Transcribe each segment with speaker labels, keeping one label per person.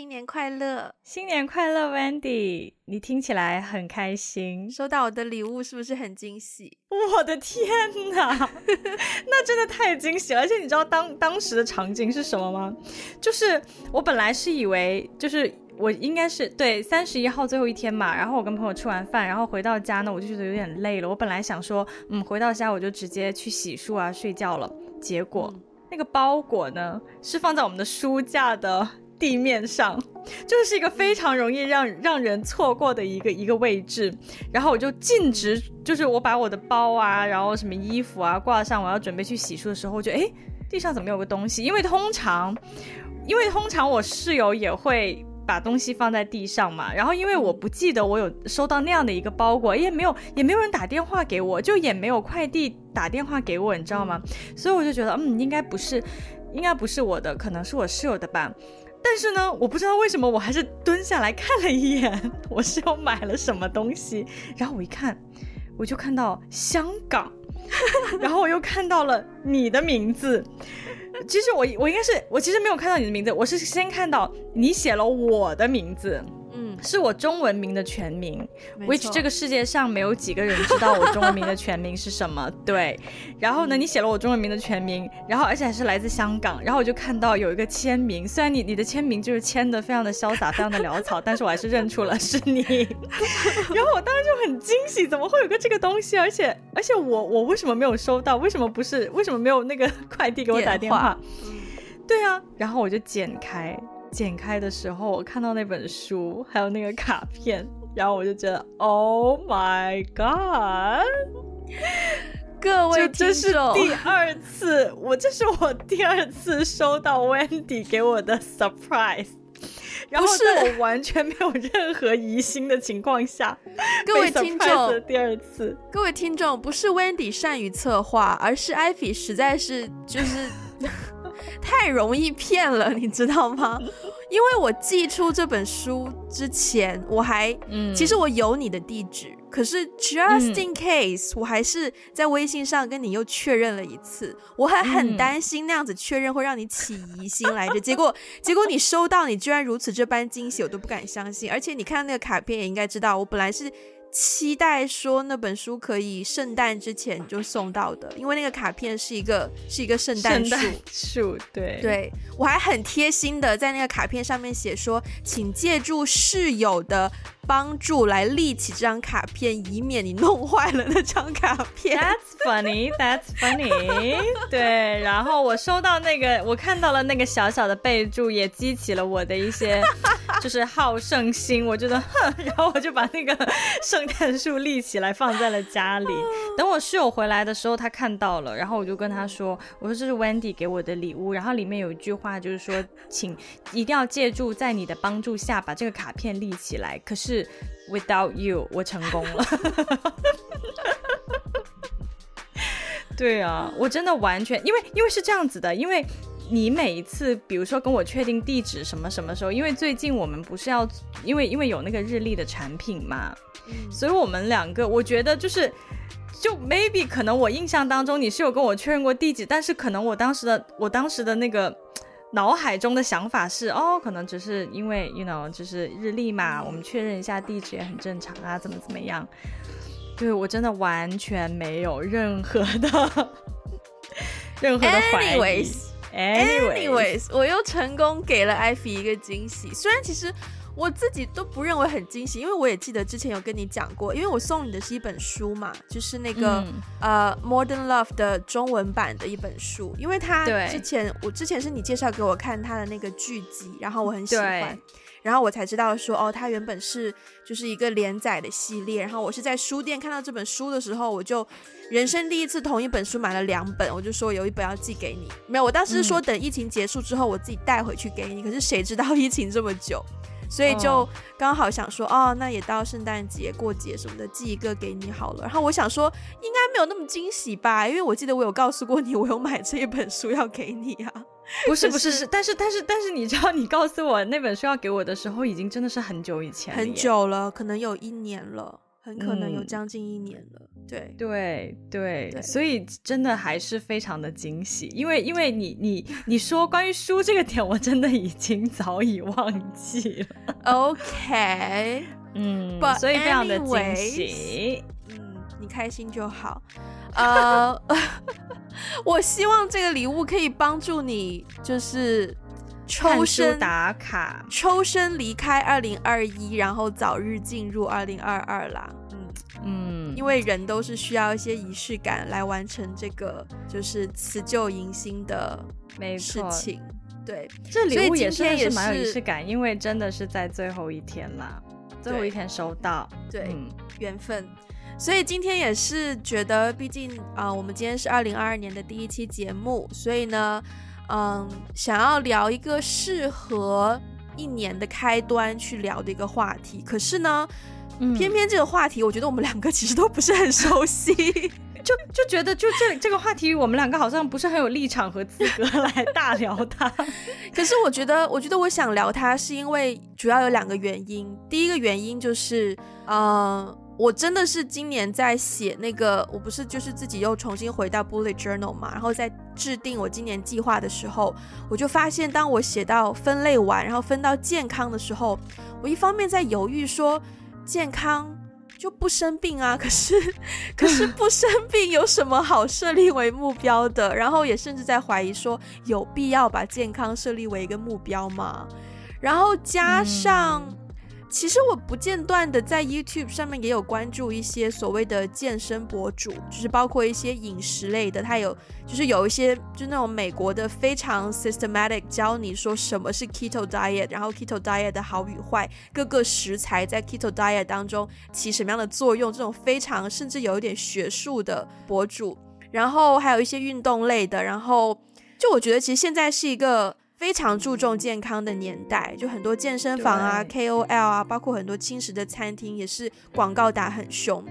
Speaker 1: 新年快乐！
Speaker 2: 新年快乐，Wendy！你听起来很开心，
Speaker 1: 收到我的礼物是不是很惊喜？
Speaker 2: 我的天哪，那真的太惊喜了！而且你知道当当时的场景是什么吗？就是我本来是以为，就是我应该是对三十一号最后一天嘛，然后我跟朋友吃完饭，然后回到家呢，我就觉得有点累了。我本来想说，嗯，回到家我就直接去洗漱啊，睡觉了。结果。嗯那个包裹呢，是放在我们的书架的地面上，就是一个非常容易让让人错过的一个一个位置。然后我就径直，就是我把我的包啊，然后什么衣服啊挂上，我要准备去洗漱的时候，我就诶，地上怎么有个东西？因为通常，因为通常我室友也会。把东西放在地上嘛，然后因为我不记得我有收到那样的一个包裹，也没有也没有人打电话给我，就也没有快递打电话给我，你知道吗？所以我就觉得，嗯，应该不是，应该不是我的，可能是我室友的吧。但是呢，我不知道为什么，我还是蹲下来看了一眼，我是又买了什么东西，然后我一看，我就看到香港，然后我又看到了你的名字。其实我我应该是我其实没有看到你的名字，我是先看到你写了我的名字。嗯，是我中文名的全名，which 这个世界上没有几个人知道我中文名的全名是什么。对，然后呢，你写了我中文名的全名，然后而且还是来自香港，然后我就看到有一个签名，虽然你你的签名就是签的非常的潇洒，非常的潦草，但是我还是认出了是你。然后我当时就很惊喜，怎么会有个这个东西？而且而且我我为什么没有收到？为什么不是？为什么没有那个快递给我打电话？对啊，然后我就剪开。剪开的时候，我看到那本书，还有那个卡片，然后我就觉得，Oh my God！
Speaker 1: 各位听众，
Speaker 2: 这是第二次，我这是我第二次收到 Wendy 给我的 surprise，然后在我完全没有任何疑心的情况下，
Speaker 1: 各位听众，
Speaker 2: 第二次，
Speaker 1: 各位听众，不是 Wendy 善于策划，而是 Ivy 实在是就是。太容易骗了，你知道吗？因为我寄出这本书之前，我还，嗯，其实我有你的地址，可是 just in case，嗯，我还是在微信上跟你又确认了一次，我还很担心那样子确认会让你起疑心来着。结果，结果你收到，你居然如此这般惊喜，我都不敢相信。而且你看那个卡片也应该知道，我本来是。期待说那本书可以圣诞之前就送到的，因为那个卡片是一个是一个圣诞树。
Speaker 2: 树，对。
Speaker 1: 对，我还很贴心的在那个卡片上面写说，请借助室友的帮助来立起这张卡片，以免你弄坏了那张卡片。
Speaker 2: That's funny, that's funny。对，然后我收到那个，我看到了那个小小的备注，也激起了我的一些就是好胜心。我觉得，哼，然后我就把那个 圣诞树立起来放在了家里。等我室友回来的时候，他看到了，然后我就跟他说：“我说这是 Wendy 给我的礼物。”然后里面有一句话，就是说，请一定要借助在你的帮助下把这个卡片立起来。可是。Without you，我成功了。对啊，我真的完全，因为因为是这样子的，因为你每一次，比如说跟我确定地址什么什么时候，因为最近我们不是要，因为因为有那个日历的产品嘛，嗯，所以我们两个，我觉得就是，就 maybe 可能我印象当中你是有跟我确认过地址，但是可能我当时的我当时的那个。脑海中的想法是，哦，可能只是因为，you know，就是日历嘛，我们确认一下地址也很正常啊，怎么怎么样？对，我真的完全没有任何的 任何的怀疑。
Speaker 1: Anyways，Anyways，我又成功给了艾菲一个惊喜，虽然其实。我自己都不认为很惊喜，因为我也记得之前有跟你讲过，因为我送你的是一本书嘛，就是那个、嗯、呃《Modern Love》的中文版的一本书，因为它之前我之前是你介绍给我看它的那个剧集，然后我很喜欢，然后我才知道说哦，它原本是就是一个连载的系列，然后我是在书店看到这本书的时候，我就人生第一次同一本书买了两本，我就说有一本要寄给你，没有，我当时是说等疫情结束之后我自己带回去给你，可是谁知道 疫情这么久。所以就刚好想说，哦，那也到圣诞节过节什么的，寄一个给你好了。然后我想说，应该没有那么惊喜吧，因为我记得我有告诉过你，我有买这一本书要给你啊。
Speaker 2: 不是不是是，但是但是但是你知道，你告诉我那本书要给我的时候，已经真的是很久以前，
Speaker 1: 很久了，可能有一年了。很可能有将近一年了。嗯、
Speaker 2: 对对对，所以真的还是非常的惊喜，因为因为你你 你说关于书这个点，我真的已经早已忘记了。
Speaker 1: OK，
Speaker 2: 嗯，But 所以非常的惊喜。
Speaker 1: 嗯，你开心就好。呃，uh, 我希望这个礼物可以帮助你，就是。抽身
Speaker 2: 打卡，
Speaker 1: 抽身离开二零二一，然后早日进入二零二二啦。嗯嗯，因为人都是需要一些仪式感来完成这个，就是辞旧迎新的事情。对，
Speaker 2: 这礼物也是也是蛮有仪式感，因为真的是在最后一天啦，最后一天收到，
Speaker 1: 对，嗯、缘分。所以今天也是觉得，毕竟啊、呃，我们今天是二零二二年的第一期节目，所以呢。嗯，想要聊一个适合一年的开端去聊的一个话题，可是呢，嗯、偏偏这个话题，我觉得我们两个其实都不是很熟悉，
Speaker 2: 就就觉得就这这个话题，我们两个好像不是很有立场和资格来大聊它。
Speaker 1: 可是我觉得，我觉得我想聊它，是因为主要有两个原因。第一个原因就是，嗯。我真的是今年在写那个，我不是就是自己又重新回到 bullet journal 嘛，然后在制定我今年计划的时候，我就发现，当我写到分类完，然后分到健康的时候，我一方面在犹豫说，健康就不生病啊，可是可是不生病有什么好设立为目标的？然后也甚至在怀疑说，有必要把健康设立为一个目标吗？然后加上。其实我不间断的在 YouTube 上面也有关注一些所谓的健身博主，就是包括一些饮食类的，他有就是有一些就那种美国的非常 systematic 教你说什么是 Keto Diet，然后 Keto Diet 的好与坏，各个食材在 Keto Diet 当中起什么样的作用，这种非常甚至有一点学术的博主，然后还有一些运动类的，然后就我觉得其实现在是一个。非常注重健康的年代，就很多健身房啊、KOL 啊，包括很多轻食的餐厅也是广告打很凶。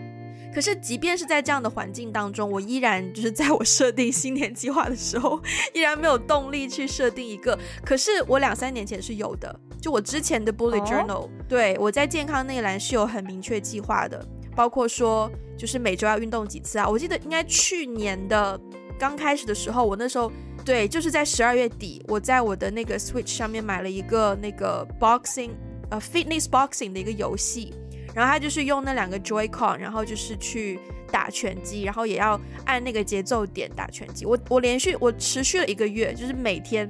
Speaker 1: 可是，即便是在这样的环境当中，我依然就是 在我设定新年计划的时候，依然没有动力去设定一个。可是我两三年前是有的，就我之前的 Bullet Journal，、哦、对，我在健康那一栏是有很明确计划的，包括说就是每周要运动几次啊。我记得应该去年的刚开始的时候，我那时候。对，就是在十二月底，我在我的那个 Switch 上面买了一个那个 boxing，呃，fitness boxing 的一个游戏，然后它就是用那两个 Joy-Con，然后就是去打拳击，然后也要按那个节奏点打拳击。我我连续我持续了一个月，就是每天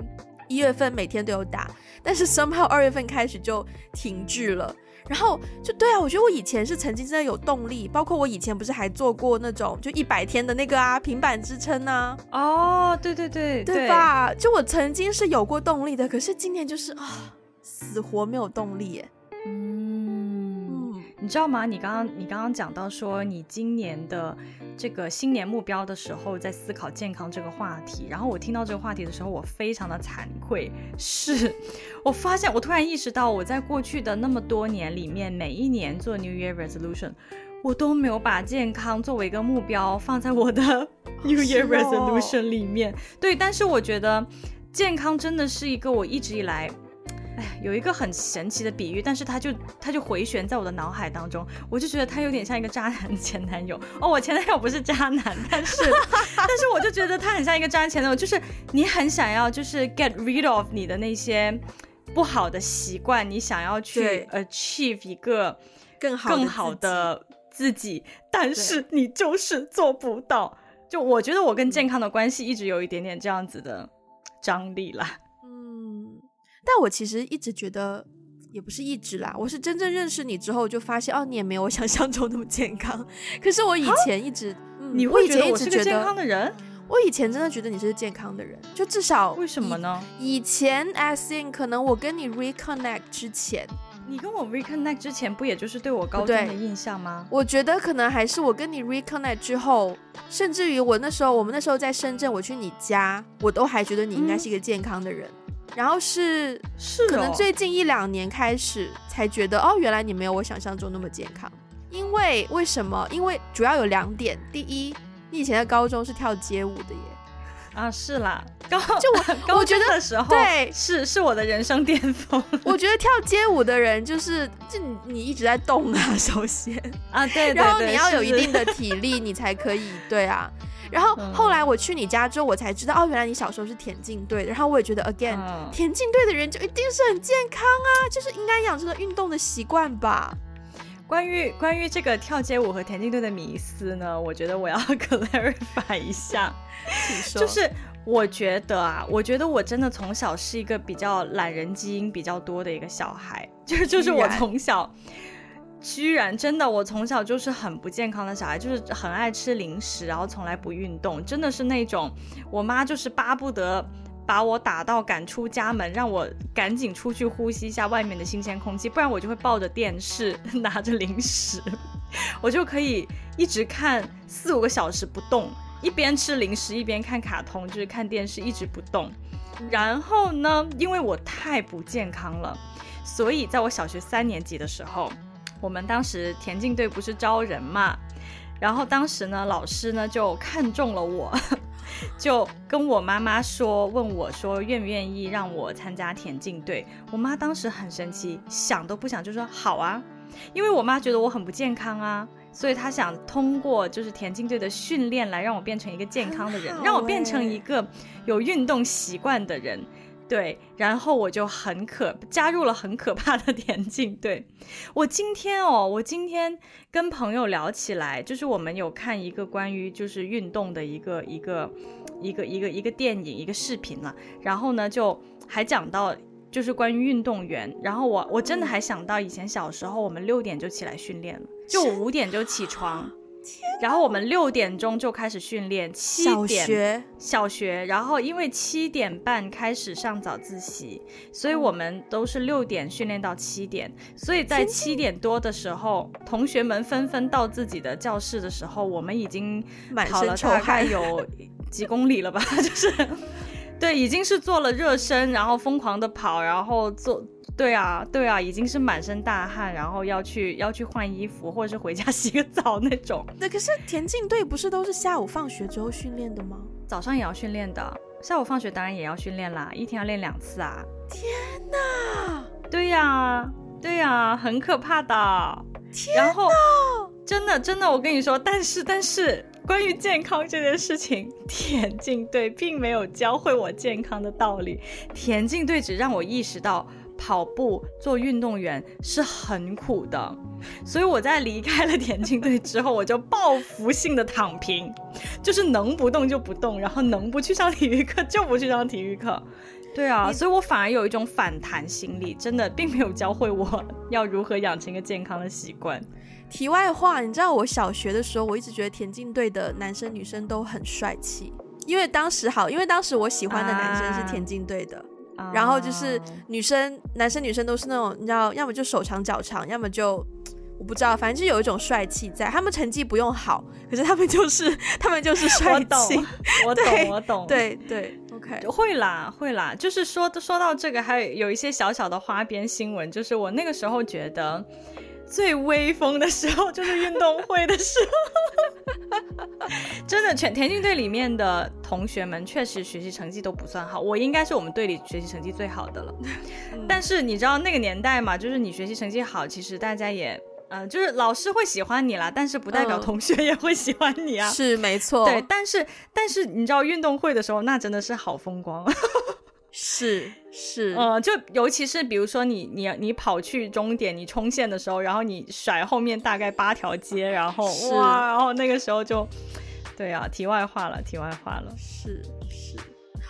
Speaker 1: 一月份每天都有打，但是 somehow 二月份开始就停滞了。然后就对啊，我觉得我以前是曾经真的有动力，包括我以前不是还做过那种就一百天的那个啊平板支撑呢？
Speaker 2: 哦，对对对，
Speaker 1: 对吧？就我曾经是有过动力的，可是今年就是啊，死活没有动力耶。
Speaker 2: 嗯，嗯，你知道吗？你刚刚你刚刚讲到说你今年的。这个新年目标的时候，在思考健康这个话题。然后我听到这个话题的时候，我非常的惭愧，是我发现，我突然意识到，我在过去的那么多年里面，每一年做 New Year Resolution，我都没有把健康作为一个目标放在我的 New Year Resolution 里面。对，但是我觉得健康真的是一个我一直以来。哎，有一个很神奇的比喻，但是他就他就回旋在我的脑海当中，我就觉得他有点像一个渣男 前男友哦。我前男友不是渣男，但是但是我就觉得他很像一个渣男前男友，就是你很想要就是 get rid of 你的那些不好的习惯，你想要去 achieve 一个更好更好的自己，但是你就是做不到。就我觉得我跟健康的关系一直有一点点这样子的张力啦。
Speaker 1: 但我其实一直觉得，也不是一直啦，我是真正认识你之后就发现，哦，你也没有我想象中那么健康。可是我以前一直，嗯、
Speaker 2: 你会觉得我是个健康的人？
Speaker 1: 我以前真的觉得你是健康的人，就至少
Speaker 2: 为什么呢？
Speaker 1: 以前 as in 可能我跟你 reconnect 之前，
Speaker 2: 你跟我 reconnect 之前，不也就是对我高中的印象吗？
Speaker 1: 我觉得可能还是我跟你 reconnect 之后，甚至于我那时候，我们那时候在深圳，我去你家，我都还觉得你应该是一个健康的人。嗯然后是是，可能最近一两年开始才觉得哦，原来你没有我想象中那么健康。因为为什么？因为主要有两点。第一，你以前在高中是跳街舞的耶。
Speaker 2: 啊，是啦，高
Speaker 1: 就我
Speaker 2: 高
Speaker 1: 我觉得
Speaker 2: 的时候，
Speaker 1: 对，
Speaker 2: 是是我的人生巅峰。
Speaker 1: 我觉得跳街舞的人就是，就你你一直在动啊，首先
Speaker 2: 啊，对，对，对，
Speaker 1: 然后你要有一定的 体力，你才可以，对啊。然后后来我去你家之后，我才知道，哦，原来你小时候是田径队的。然后我也觉得，again，嗯，田径队的人就一定是很健康啊，就是应该养成了运动的习惯吧。
Speaker 2: 关于关于这个跳街舞和田径队的迷思呢，我觉得我要 clarify 一下，就是我觉得啊，我觉得我真的从小是一个比较懒人基因比较多的一个小孩，就是就是我从小。居然真的，我从小就是很不健康的小孩，就是很爱吃零食，然后从来不运动，真的是那种我妈就是巴不得把我打到赶出家门，让我赶紧出去呼吸一下外面的新鲜空气，不然我就会抱着电视 拿着零食，我就可以一直看四五个小时不动，一边吃零食一边看卡通，就是看电视一直不动。然后呢，因为我太不健康了，所以在我小学三年级的时候。我们当时田径队不是招人嘛，然后当时呢，老师呢就看中了我，就跟我妈妈说，问我说愿不愿意让我参加田径队。我妈当时很生气，想都不想就说好啊，因为我妈觉得我很不健康啊，所以她想通过就是田径队的训练来让我变成一个健康的人，让我变成一个有运动习惯的人。对，然后我就很可加入了很可怕的田径队。我今天哦，我今天跟朋友聊起来，就是我们有看一个关于就是运动的一个一个一个一个一个电影一个视频了，然后呢就还讲到就是关于运动员，然后我我真的还想到以前小时候我们六点就起来训练了，就我五点就起床。然后我们六点钟就开始训练，七点小学，小学，然后因为七点半开始上早自习，所以我们都是六点训练到七点。所以在七点多的时候，同学们纷纷到自己的教室的时候，我们已经跑了大概有 几公里了吧？就是，对，已经是做了热身，然后疯狂的跑，然后做。对啊，对啊，已经是满身大汗，然后要去要去换衣服，或者是回家 洗个澡那种。
Speaker 1: 那，可是田径队不是都是下午放学之后训练的吗？
Speaker 2: 早上也要训练的，下午放学当然也要训练啦，一天要练两次啊。
Speaker 1: 天哪！
Speaker 2: 对呀，对呀，很可怕的。然后真的真的，我跟你说，但是但是，关于健康这件事情，田径队并没有教会我健康的道理，田径队只让我意识到。跑步做运动员是很苦的，所以我在离开了田径队之后，我就报复性的躺平，就是能不动就不动，然后能不去上体育课就不去上体育课。对啊，所以我反而有一种反弹心理，真的并没有教会我要如何养成一个健康的习惯。
Speaker 1: 题外话，你知道我小学的时候，我一直觉得田径队的男生女生都很帅气，因为当时好，因为当时我喜欢的男生是田径队的。啊然后就是女生、男生、女生都是那种，你知道，要么就手长脚长，要么就我不知道，反正就有一种帅气在。他们成绩不用好，可是他们就是他们就是帅气。
Speaker 2: 我 懂，我懂，我懂。
Speaker 1: 对对，OK，
Speaker 2: 会啦，会啦。就是说说到这个，还有有一些小小的花边新闻，就是我那个时候觉得。最威风的时候就是运动会的时候，真的，全田径队里面的同学们确实学习成绩都不算好，我应该是我们队里学习成绩最好的了。但是你知道那个年代嘛，就是你学习成绩好，其实大家也，嗯、呃，就是老师会喜欢你啦，但是不代表同学也会喜欢你啊。
Speaker 1: 是没错，
Speaker 2: 对，但是但是你知道运动会的时候，那真的是好风光。
Speaker 1: 是是，
Speaker 2: 呃，就尤其是比如说你你你跑去终点，你冲线的时候，然后你甩后面大概八条街，然后哇，然后那个时候就，对啊，题外话了，题外话了，
Speaker 1: 是是。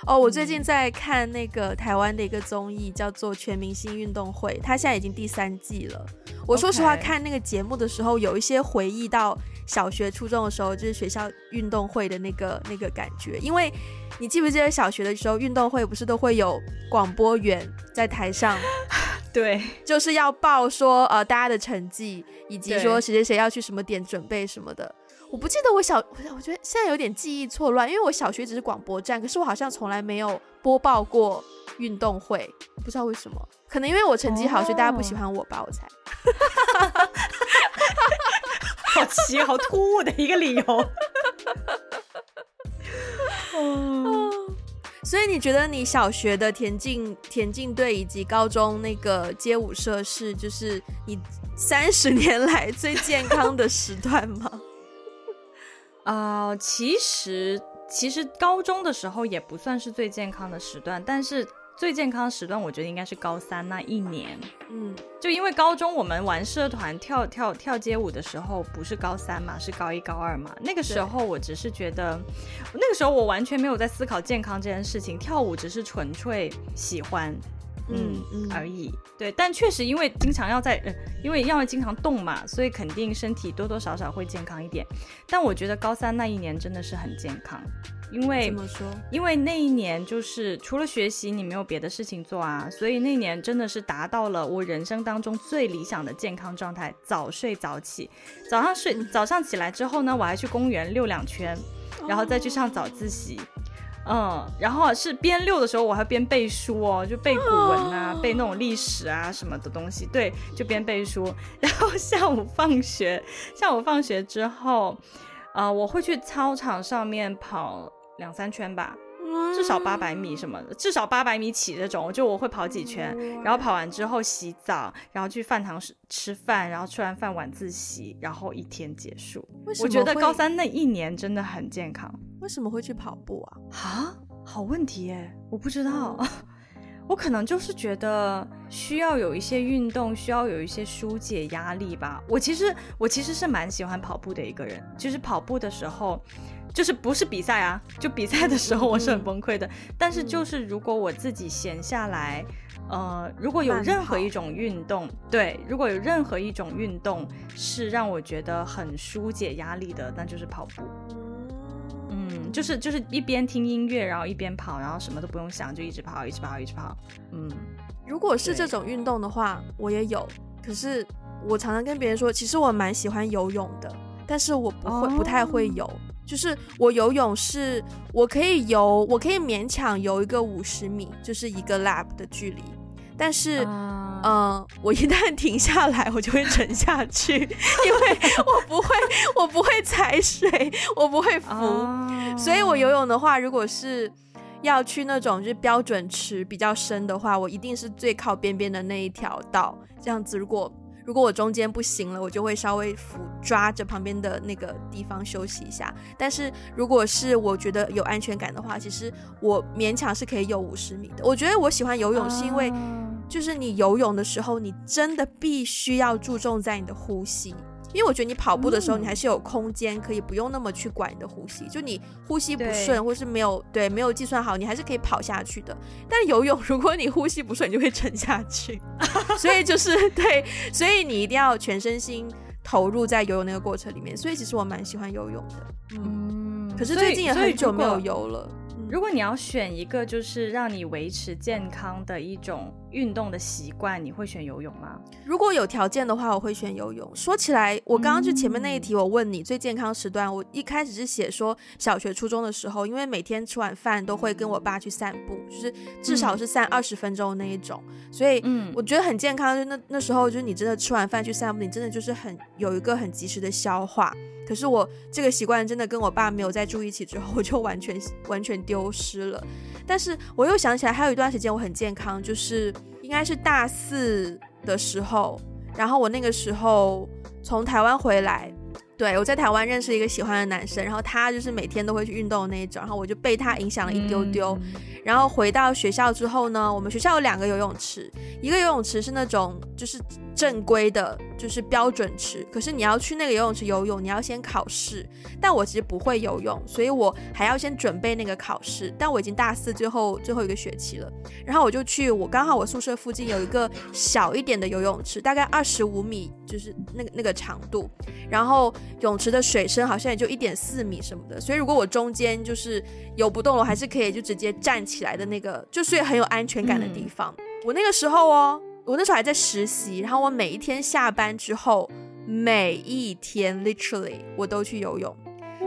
Speaker 1: 哦，我最近在看那个台湾的一个综艺，叫做《全明星运动会》，它现在已经第三季了。我说实话，看那个节目的时候，有一些回忆到小学、初中的时候，就是学校运动会的那个那个感觉，因为。你记不记得小学的时候，运动会不是都会有广播员在台上？
Speaker 2: 对，
Speaker 1: 就是要报说呃大家的成绩，以及说谁谁谁要去什么点准备什么的。我不记得我小，我觉得现在有点记忆错乱，因为我小学只是广播站，可是我好像从来没有播报过运动会，不知道为什么，可能因为我成绩好，所以大家不喜欢我吧，我猜。
Speaker 2: 好奇，好突兀的一个理由。哦，
Speaker 1: 所以你觉得你小学的田径田径队以及高中那个街舞社是就是你三十年来最健康的时段吗？
Speaker 2: 啊、呃，其实其实高中的时候也不算是最健康的时段，但是。最健康的时段，我觉得应该是高三那一年。嗯，就因为高中我们玩社团跳跳跳街舞的时候，不是高三嘛，是高一高二嘛。那个时候我只是觉得，那个时候我完全没有在思考健康这件事情，跳舞只是纯粹喜欢，嗯嗯而已。对，但确实因为经常要在，呃，因为要经常动嘛，所以肯定身体多多少少会健康一点。但我觉得高三那一年真的是很健康。因为
Speaker 1: 怎么说？
Speaker 2: 因为那一年就是除了学习，你没有别的事情做啊，所以那年真的是达到了我人生当中最理想的健康状态。早睡早起，早上睡，早上起来之后呢，我还去公园溜两圈，然后再去上早自习。嗯，然后是边溜的时候，我还边背书哦，就背古文啊，背那种历史啊什么的东西。对，就边背书。然后下午放学，下午放学之后，呃，我会去操场上面跑。两三圈吧，至少八百米什么的，至少八百米起这种，就我会跑几圈，然后跑完之后洗澡，然后去饭堂吃吃饭，然后吃完饭晚自习，然后一天结束。我觉得高三那一年真的很健康。
Speaker 1: 为什么会去跑步啊？
Speaker 2: 啊，好问题耶，我不知道。我可能就是觉得需要有一些运动，需要有一些疏解压力吧。我其实我其实是蛮喜欢跑步的一个人，就是跑步的时候。就是不是比赛啊，就比赛的时候我是很崩溃的。嗯、但是就是如果我自己闲下来，呃，如果有任何一种运动，对，如果有任何一种运动是让我觉得很疏解压力的，那就是跑步。嗯，就是就是一边听音乐，然后一边跑，然后什么都不用想，就一直跑，一直跑，一直跑。嗯，
Speaker 1: 如果是这种运动的话，我也有。可是我常常跟别人说，其实我蛮喜欢游泳的，但是我不会，哦、不太会游。就是我游泳是，我可以游，我可以勉强游一个五十米，就是一个 lap 的距离。但是，嗯、uh... 呃，我一旦停下来，我就会沉下去，因为 我不会，我不会踩水，我不会浮。Uh... 所以我游泳的话，如果是要去那种就是标准池比较深的话，我一定是最靠边边的那一条道。这样子，如果如果我中间不行了，我就会稍微扶抓着旁边的那个地方休息一下。但是如果是我觉得有安全感的话，其实我勉强是可以游五十米的。我觉得我喜欢游泳是因为，就是你游泳的时候，你真的必须要注重在你的呼吸。因为我觉得你跑步的时候，你还是有空间可以不用那么去管你的呼吸。就你呼吸不顺，或是没有对没有计算好，你还是可以跑下去的。但游泳，如果你呼吸不顺，你就会沉下去。所以就是对，所以你一定要全身心投入在游泳那个过程里面。所以其实我蛮喜欢游泳的。嗯，可是最近也很久没有游了。
Speaker 2: 如果你要选一个就是让你维持健康的一种运动的习惯，你会选游泳吗？
Speaker 1: 如果有条件的话，我会选游泳。说起来，我刚刚就前面那一题，我问你最健康时段，我一开始是写说小学、初中的时候，因为每天吃完饭都会跟我爸去散步，就是至少是散二十分钟那一种，所以嗯，我觉得很健康。就那那时候，就是你真的吃完饭去散步，你真的就是很有一个很及时的消化。可是我这个习惯真的跟我爸没有再住一起之后，我就完全完全丢失了。但是我又想起来，还有一段时间我很健康，就是应该是大四的时候，然后我那个时候从台湾回来，对，我在台湾认识一个喜欢的男生，然后他就是每天都会去运动的那一种，然后我就被他影响了一丢丢。然后回到学校之后呢，我们学校有两个游泳池，一个游泳池是那种就是。正规的就是标准池，可是你要去那个游泳池游泳，你要先考试。但我其实不会游泳，所以我还要先准备那个考试。但我已经大四最后最后一个学期了，然后我就去，我刚好我宿舍附近有一个小一点的游泳池，大概二十五米，就是那个那个长度，然后泳池的水深好像也就一点四米什么的，所以如果我中间就是游不动了，我还是可以就直接站起来的那个，就是很有安全感的地方。嗯、我那个时候哦。我那时候还在实习，然后我每一天下班之后，每一天 literally 我都去游泳。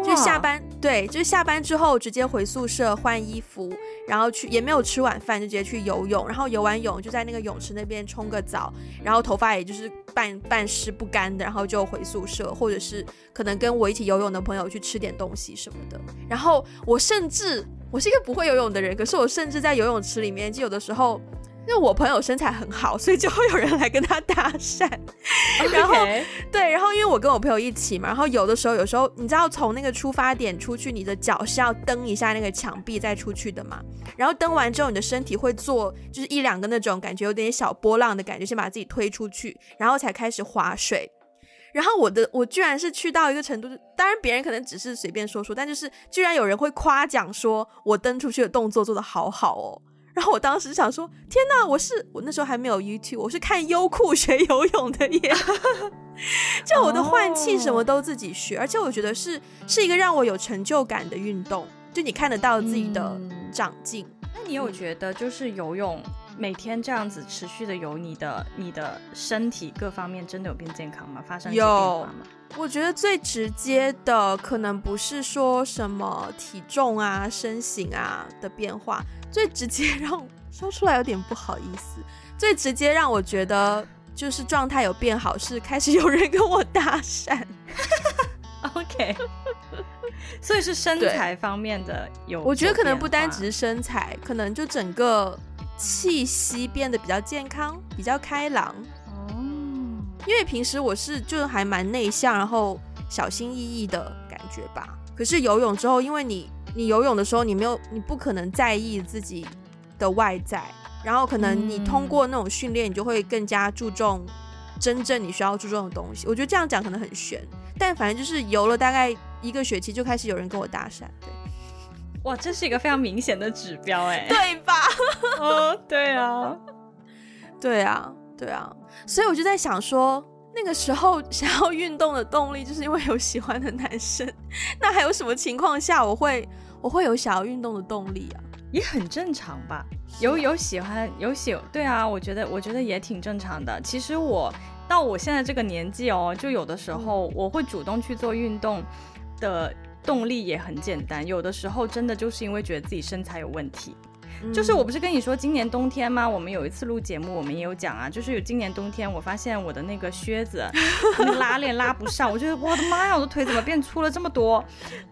Speaker 1: 就下班，对，就是下班之后直接回宿舍换衣服，然后去也没有吃晚饭就直接去游泳，然后游完泳就在那个泳池那边冲个澡，然后头发也就是半半湿不干的，然后就回宿舍，或者是可能跟我一起游泳的朋友去吃点东西什么的。然后我甚至我是一个不会游泳的人，可是我甚至在游泳池里面，就有的时候。因为我朋友身材很好，所以就会有人来跟他搭讪。然后，对，然后因为我跟我朋友一起嘛，然后有的时候，有时候你知道从那个出发点出去，你的脚是要蹬一下那个墙壁再出去的嘛。然后蹬完之后，你的身体会做就是一两个那种感觉有点小波浪的感觉，先把自己推出去，然后才开始划水。然后我的我居然是去到一个程度，当然别人可能只是随便说说，但就是居然有人会夸奖说我蹬出去的动作做得好好哦。然后我当时想说，天哪，我是我那时候还没有 YouTube，我是看优酷学游泳的耶，就我的换气什么都自己学，而且我觉得是是一个让我有成就感的运动，就你看得到自己的长进。
Speaker 2: 嗯，那你有觉得就是游泳每天这样子持续的游，你的你的身体各方面真的有变健康吗？发生一些变化吗？
Speaker 1: 我觉得最直接的可能不是说什么体重啊、身形啊的变化。最直接让我 说出来有点不好意思，最直接让我觉得就是状态有变好，是开始有人跟我搭讪。
Speaker 2: OK，所以是身材方面的有，
Speaker 1: 我觉得可能不单只是身材，可能就整个气息变得比较健康，比较开朗。哦，因为平时我是就还蛮内向，然后小心翼翼的感觉吧。可是游泳之后，因为你。你游泳的时候，你没有，你不可能在意自己的外在，然后可能你通过那种训练，你就会更加注重真正你需要注重的东西。我觉得这样讲可能很悬，但反正就是游了大概一个学期，就开始有人跟我搭讪。对，
Speaker 2: 哇，这是一个非常明显的指标，哎，
Speaker 1: 对吧？
Speaker 2: 哦，对啊，
Speaker 1: 对啊，对啊，所以我就在想说。那个时候 想要运动的动力，就是因为有喜欢的男生。那还有什么情况下我会我会有想要运动的动力啊？
Speaker 2: 也很正常吧。有有喜欢有喜，对啊，我觉得我觉得也挺正常的。其实我到我现在这个年纪哦，就有的时候我会主动去做运动的动力也很简单。有的时候真的就是因为觉得自己身材有问题。就是我不是跟你说今年冬天吗？我们有一次录节目，我们也有讲啊。就是有今年冬天，我发现我的那个靴子 那个拉链拉不上，我觉得我的妈呀，我的腿怎么变粗了这么多？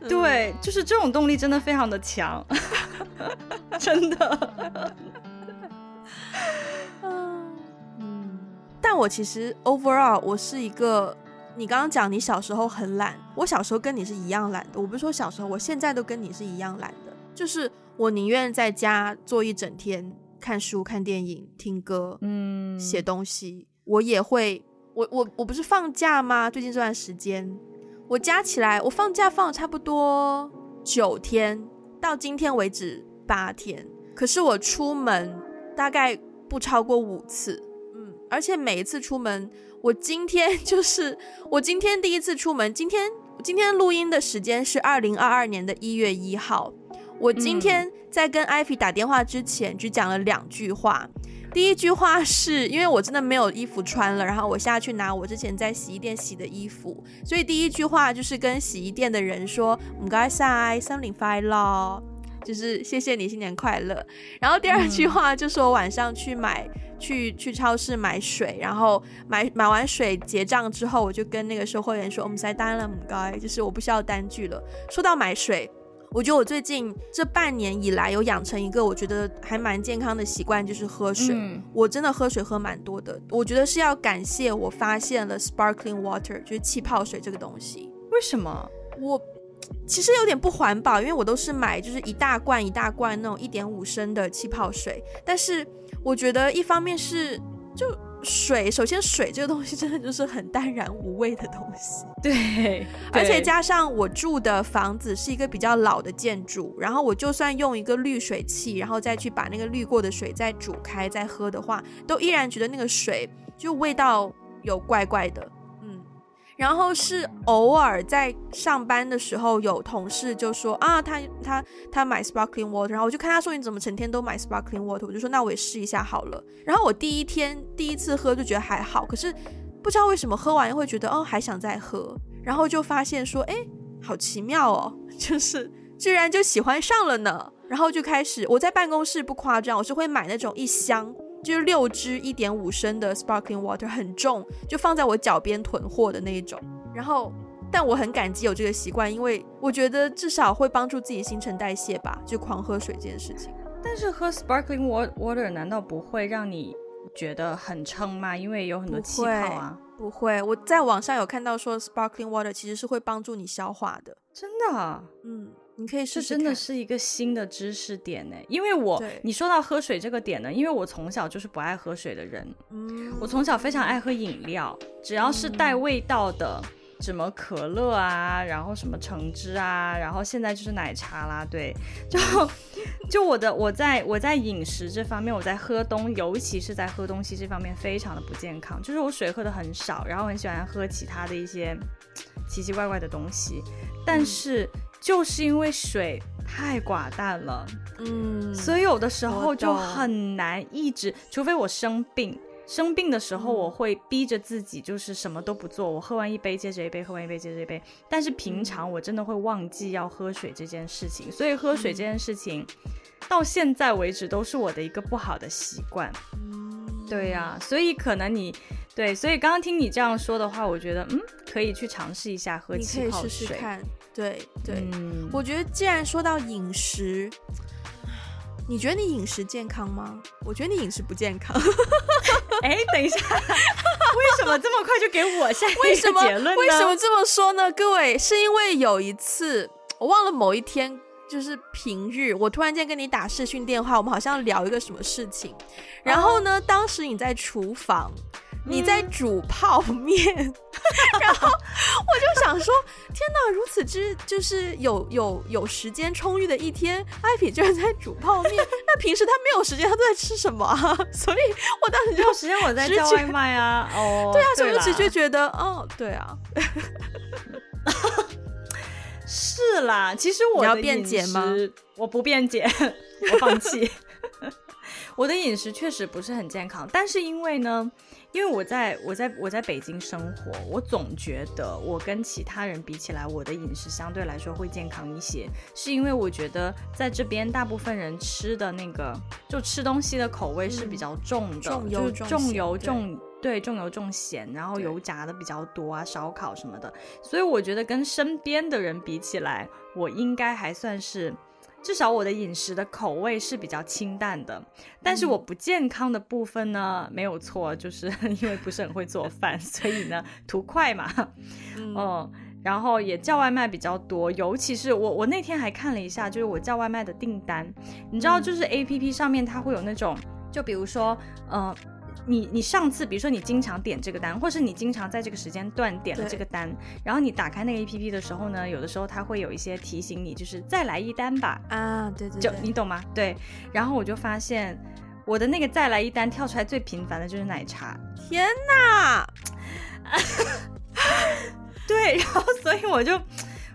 Speaker 2: 对，就是这种动力真的非常的强，真的。
Speaker 1: 嗯，但我其实 overall 我是一个，你刚刚讲你小时候很懒，我小时候跟你是一样懒的。我不是说小时候，我现在都跟你是一样懒的，就是。我宁愿在家坐一整天，看书、看电影、听歌、嗯，写东西。我也会，我我我不是放假吗？最近这段时间，我加起来，我放假放了差不多九天，到今天为止八天。可是我出门大概不超过五次，嗯，而且每一次出门，我今天 就是我今天第一次出门。今天今天录音的时间是二零二二年的一月一号。我今天在跟艾菲打电话之前，只讲了两句话。第一句话是因为我真的没有衣服穿了，然后我下去拿我之前在洗衣店洗的衣服，所以第一句话就是跟洗衣店的人说“我们该晒，新年快乐”，就是谢谢你，新年快乐。然后第二句话就是我晚上去买去去超市买水，然后买买完水结账之后，我就跟那个售货员说“我们塞单了，我们该”，就是我不需要单据了。说到买水。我觉得我最近这半年以来有养成一个我觉得还蛮健康的习惯，就是喝水。嗯。我真的喝水喝蛮多的。我觉得是要感谢我发现了 sparkling water，就是气泡水这个东西。
Speaker 2: 为什么？
Speaker 1: 我其实有点不环保，因为我都是买就是一大罐一大罐那种一点五升的气泡水。但是我觉得一方面是就。水，首先水这个东西真的就是很淡然无味的东西。
Speaker 2: 对，对，
Speaker 1: 而且加上我住的房子是一个比较老的建筑，然后我就算用一个滤水器，然后再去把那个滤过的水再煮开再喝的话，都依然觉得那个水就味道有怪怪的。然后是偶尔在上班的时候，有同事就说啊，他他他买 sparkling water，然后我就看他说，你怎么成天都买 sparkling water，我就说那我也试一下好了。然后我第一天第一次喝就觉得还好，可是不知道为什么喝完又会觉得哦，还想再喝，然后就发现说，哎，好奇妙哦，就是居然就喜欢上了呢。然后就开始我在办公室不夸张，我是会买那种一箱。就是六支一点五升的 sparkling water，很重，就放在我脚边囤货的那一种。然后但我很感激有这个习惯，因为我觉得至少会帮助自己新陈代谢吧，就狂喝水这件事情。
Speaker 2: 但是喝 sparkling water 难道不会让你觉得很撑吗？因为有很多气泡啊。
Speaker 1: 不会，我在网上有看到说 sparkling water 其实是会帮助你消化的。
Speaker 2: 真的？
Speaker 1: 嗯，你可以试试。
Speaker 2: 这真的是一个新的知识点呢。因为我你说到喝水这个点呢，因为我从小就是不爱喝水的人。嗯，我从小非常爱喝饮料，只要是带味道的。嗯什么可乐啊，然后什么橙汁啊，然后现在就是奶茶啦，对，就 就我的我在我在饮食这方面，我在喝东，尤其是在喝东西这方面非常的不健康，就是我水喝的很少，然后很喜欢喝其他的一些奇奇怪怪的东西，但是就是因为水太寡淡了，嗯，所以有的时候就很难抑制，除非我生病。生病的时候，我会逼着自己，就是什么都不做，我喝完一杯接着一杯，喝完一杯接着一杯。但是平常我真的会忘记要喝水这件事情，所以喝水这件事情到现在为止都是我的一个不好的习惯。对呀，所以可能你对，所以刚刚听你这样说的话，我觉得嗯，可以去尝试一下喝气泡水。
Speaker 1: 你可以试试看。对对，嗯，我觉得既然说到饮食。你觉得你饮食健康吗？我觉得你饮食不健康。
Speaker 2: 哎，等一下，为什么这么快就给我下一个结论呢？
Speaker 1: 为什么？为什么这么说呢？各位，是因为有一次我忘了某一天，就是平日，我突然间跟你打视讯电话，我们好像聊一个什么事情，然后呢，当时你在厨房。你在煮泡面，嗯、然后我就想说，天哪，如此之就是有有有时间充裕的一天，艾比居然在煮泡面。那平时他没有时间，他都在吃什么啊？所以我当时就
Speaker 2: 有时间我在叫外卖啊。哦，
Speaker 1: 对啊，所以我直觉觉得，哦，对啊，
Speaker 2: 是啦。其实我的饮食，我不辩解，我放弃。我的饮食确实不是很健康，但是因为呢。因为我在我在我在北京生活，我总觉得我跟其他人比起来，我的饮食相对来说会健康一些，是因为我觉得在这边大部分人吃的那个就吃东西的口味是比较重的，嗯、重油重重油重，对重油重咸，然后油炸的比较多啊，烧烤什么的，所以我觉得跟身边的人比起来，我应该还算是。至少我的饮食的口味是比较清淡的，但是我不健康的部分呢，没有错，就是 因为不是很会做饭，所以呢图快嘛，嗯，嗯，然后也叫外卖比较多，尤其是我我那天还看了一下，就是我叫外卖的订单，你知道，就是 APP 上面它会有那种，就比如说，呃。你你上次比如说你经常点这个单，或是你经常在这个时间段点了这个单，然后你打开那个 APP 的时候呢，有的时候它会有一些提醒你，就是再来一单吧。
Speaker 1: 啊，对对，
Speaker 2: 就你懂吗？对。然后我就发现我的那个再来一单跳出来最频繁的就是奶茶。
Speaker 1: 天哪！
Speaker 2: 对，然后所以我就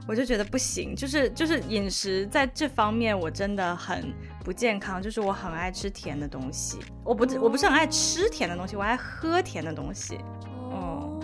Speaker 2: 我就觉得不行，就是就是饮食在这方面我真的很。不健康，就是我很爱吃甜的东西。我不，我不是很爱吃甜的东西，我爱喝甜的东西。哦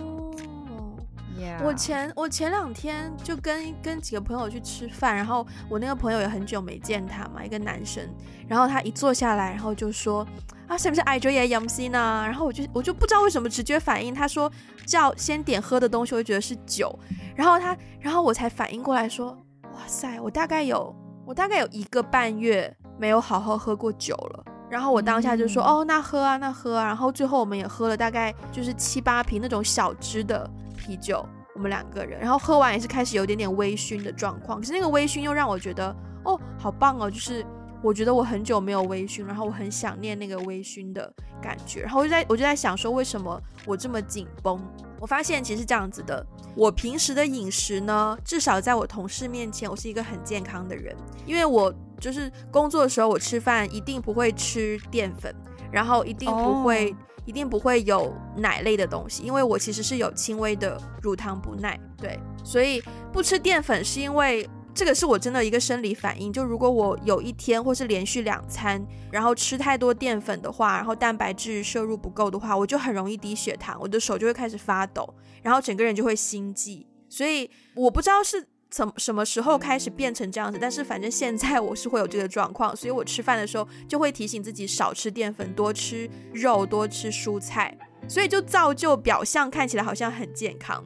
Speaker 2: ，Yeah.
Speaker 1: 我前我前两天就跟跟几个朋友去吃饭，然后我那个朋友也很久没见他嘛，一个男生，然后他一坐下来，然后就说啊，是不是爱酒也饮西呢？然后我就我就不知道为什么直觉反应，他说叫先点喝的东西，我就觉得是酒，然后他，然后我才反应过来说，哇塞，我大概有我大概有一个半月。没有好好喝过酒了，然后我当下就说，嗯、哦，那喝啊，那喝啊，然后最后我们也喝了大概就是七八瓶那种小支的啤酒，我们两个人，然后喝完也是开始有点点微醺的状况，可是那个微醺又让我觉得，哦，好棒哦，就是我觉得我很久没有微醺，然后我很想念那个微醺的感觉，然后我就在我就在想说，为什么我这么紧绷？我发现其实是这样子的，我平时的饮食呢，至少在我同事面前，我是一个很健康的人，因为我。就是工作的时候，我吃饭一定不会吃淀粉，然后一定不会，oh. 一定不会有奶类的东西，因为我其实是有轻微的乳糖不耐，对，所以不吃淀粉是因为这个是我真的一个生理反应。就如果我有一天或是连续两餐，然后吃太多淀粉的话，然后蛋白质摄入不够的话，我就很容易低血糖，我的手就会开始发抖，然后整个人就会心悸。所以我不知道是。从什么时候开始变成这样子？但是反正现在我是会有这个状况，所以我吃饭的时候就会提醒自己少吃淀粉，多吃肉，多吃蔬菜，所以就造就表象看起来好像很健康。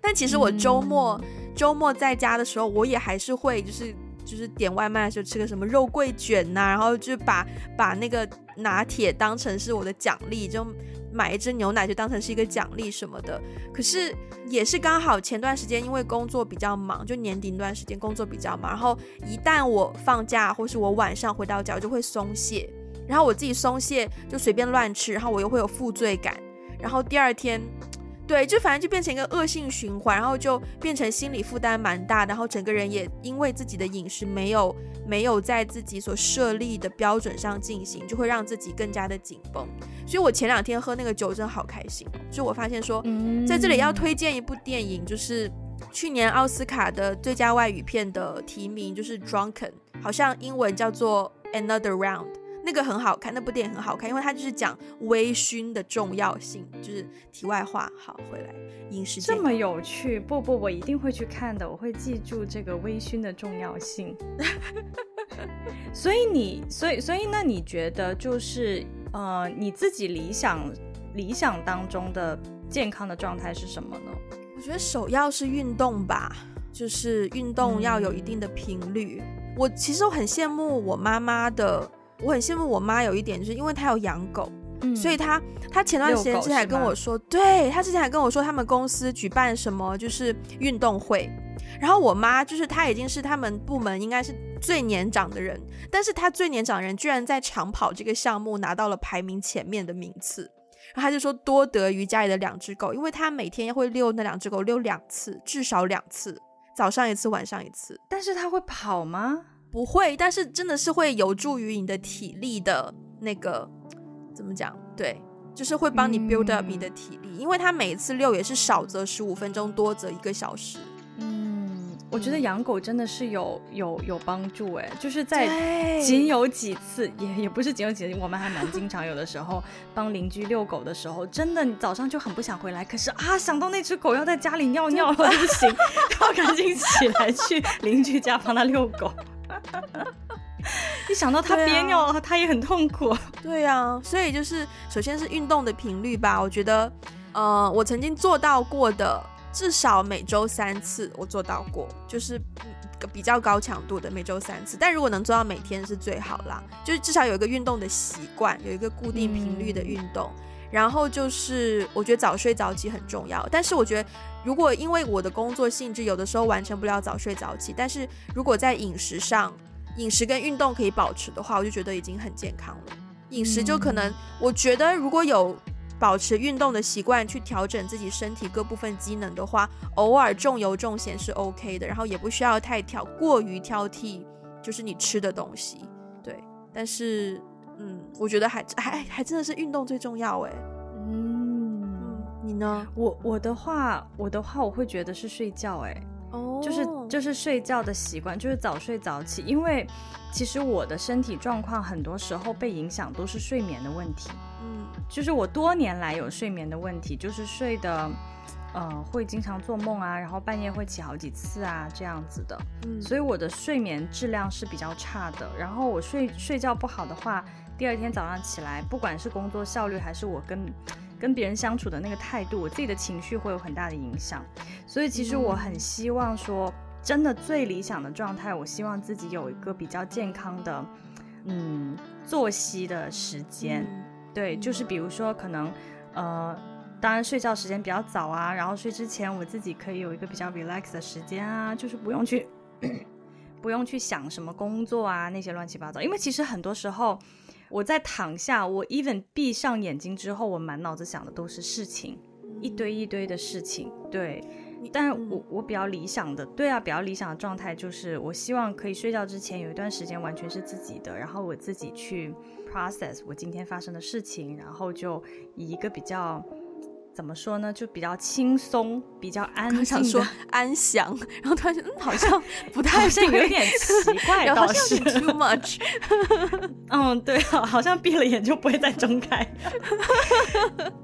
Speaker 1: 但其实我周末周末在家的时候，我也还是会就是就是点外卖的时候吃个什么肉桂卷呐、然后就把把那个拿铁当成是我的奖励，就买一支牛奶就当成是一个奖励什么的。可是也是刚好前段时间因为工作比较忙，就年底那段时间工作比较忙，然后一旦我放假或是我晚上回到家，我就会松懈。然后我自己松懈，就随便乱吃，然后我又会有负罪感，然后第二天，对，就反正就变成一个恶性循环，然后就变成心理负担蛮大，然后整个人也因为自己的饮食没有没有在自己所设立的标准上进行，就会让自己更加的紧绷。所以我前两天喝那个酒真的好开心，就我发现说，在这里要推荐一部电影，就是去年奥斯卡的最佳外语片的提名，就是《Drunken》，好像英文叫做《Another Round》。那个很好看，那部电影很好看，因为它就是讲微醺的重要性。就是题外话，好，回来饮食
Speaker 2: 这么有趣，不不，我一定会去看的，我会记住这个微醺的重要性。所以你，所以，所以，那你觉得就是呃，你自己理想理想当中的健康的状态是什么呢？
Speaker 1: 我觉得首要是运动吧，就是运动要有一定的频率。嗯、我其实我很羡慕我妈妈的。我很羡慕我妈，有一点就是因为她有养狗，嗯，所以她她前段时间之前还跟我说，对，她之前还跟我说他们公司举办什么就是运动会，然后我妈就是她已经是他们部门应该是最年长的人，但是她最年长的人居然在长跑这个项目拿到了排名前面的名次，然后她就说多得于家里的两只狗，因为她每天会遛那两只狗遛两次，至少两次，早上一次，晚上一次。
Speaker 2: 但是她会跑吗？
Speaker 1: 不会，但是真的是会有助于你的体力的那个怎么讲？对，就是会帮你 build up 你的体力，嗯、因为它每一次遛也是少则十五分钟，多则一个小时。
Speaker 2: 嗯，我觉得养狗真的是有有有帮助哎，就是在仅有几次，也也不是仅有几次，我们还蛮经常有的时候帮邻居遛狗的时候，真的你早上就很不想回来，可是啊想到那只狗要在家里尿尿了不行，要赶紧起来去邻居家帮他遛狗。一想到他憋尿了，啊、他也很痛苦。
Speaker 1: 对呀、啊，所以就是首先是运动的频率吧。我觉得，呃，我曾经做到过的，至少每周三次，我做到过，就是比较高强度的每周三次。但如果能做到每天是最好啦，就是至少有一个运动的习惯，有一个固定频率的运动。嗯、然后就是我觉得早睡早起很重要。但是我觉得，如果因为我的工作性质，有的时候完成不了早睡早起，但是如果在饮食上，饮食跟运动可以保持的话，我就觉得已经很健康了。饮食就可能，我觉得如果有保持运动的习惯，去调整自己身体各部分机能的话，偶尔重油重咸是 OK 的，然后也不需要太挑，过于挑剔，就是你吃的东西。对，但是，嗯，我觉得还还还真的是运动最重要哎。嗯，嗯，你呢？
Speaker 2: 我我的话，我的话，我会觉得是睡觉哎。哦，就是就是睡觉的习惯，就是早睡早起。因为其实我的身体状况很多时候被影响都是睡眠的问题。嗯，就是我多年来有睡眠的问题，就是睡的，呃，会经常做梦啊，然后半夜会起好几次啊，这样子的。嗯，所以我的睡眠质量是比较差的。然后我睡睡觉不好的话，第二天早上起来，不管是工作效率还是我跟。跟别人相处的那个态度，我自己的情绪会有很大的影响，所以其实我很希望说，真的最理想的状态，我希望自己有一个比较健康的，嗯，作息的时间，对，就是比如说可能，呃，当然睡觉时间比较早啊，然后睡之前我自己可以有一个比较 relax 的时间啊，就是不用去，不用去想什么工作啊那些乱七八糟，因为其实很多时候。我在躺下，我 even 闭上眼睛之后，我满脑子想的都是事情，一堆一堆的事情。对，但是我我比较理想的，对啊，比较理想的状态就是，我希望可以睡觉之前有一段时间完全是自己的，然后我自己去 process 我今天发生的事情，然后就以一个比较。怎么说呢？就比较轻松，比较安静，
Speaker 1: 想说安详，然后突然觉得，嗯，好像 不太，
Speaker 2: 好像有点奇怪，倒是
Speaker 1: too much。
Speaker 2: 嗯，对啊，好像闭了眼就不会再睁开，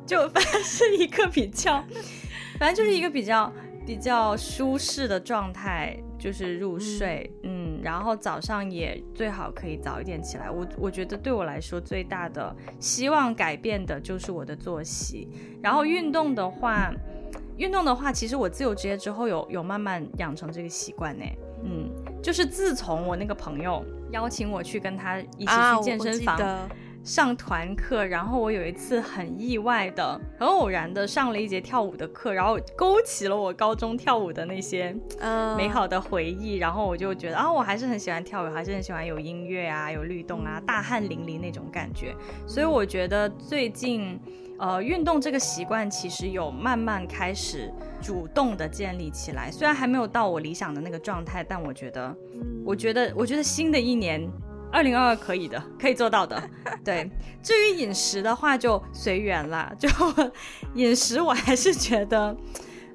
Speaker 2: 就反正是一个比较，反正就是一个比较比较舒适的状态。就是入睡，嗯，然后早上也最好可以早一点起来。我我觉得对我来说最大的希望改变的就是我的作息。然后运动的话，运动的话，其实我自由职业之后有有慢慢养成这个习惯呢。嗯，就是自从我那个朋友邀请我去跟他一起去健身房。啊上团课，然后我有一次很意外的、很偶然的上了一节跳舞的课，然后勾起了我高中跳舞的那些美好的回忆，uh, 然后我就觉得啊，我还是很喜欢跳舞，还是很喜欢有音乐啊、有律动啊、大汗淋漓那种感觉。所以我觉得最近，呃，运动这个习惯其实有慢慢开始主动的建立起来，虽然还没有到我理想的那个状态，但我觉得，我觉得，我觉得新的一年。二零二二可以的，可以做到的。对，至于饮食的话就随缘啦。就饮食，我还是觉得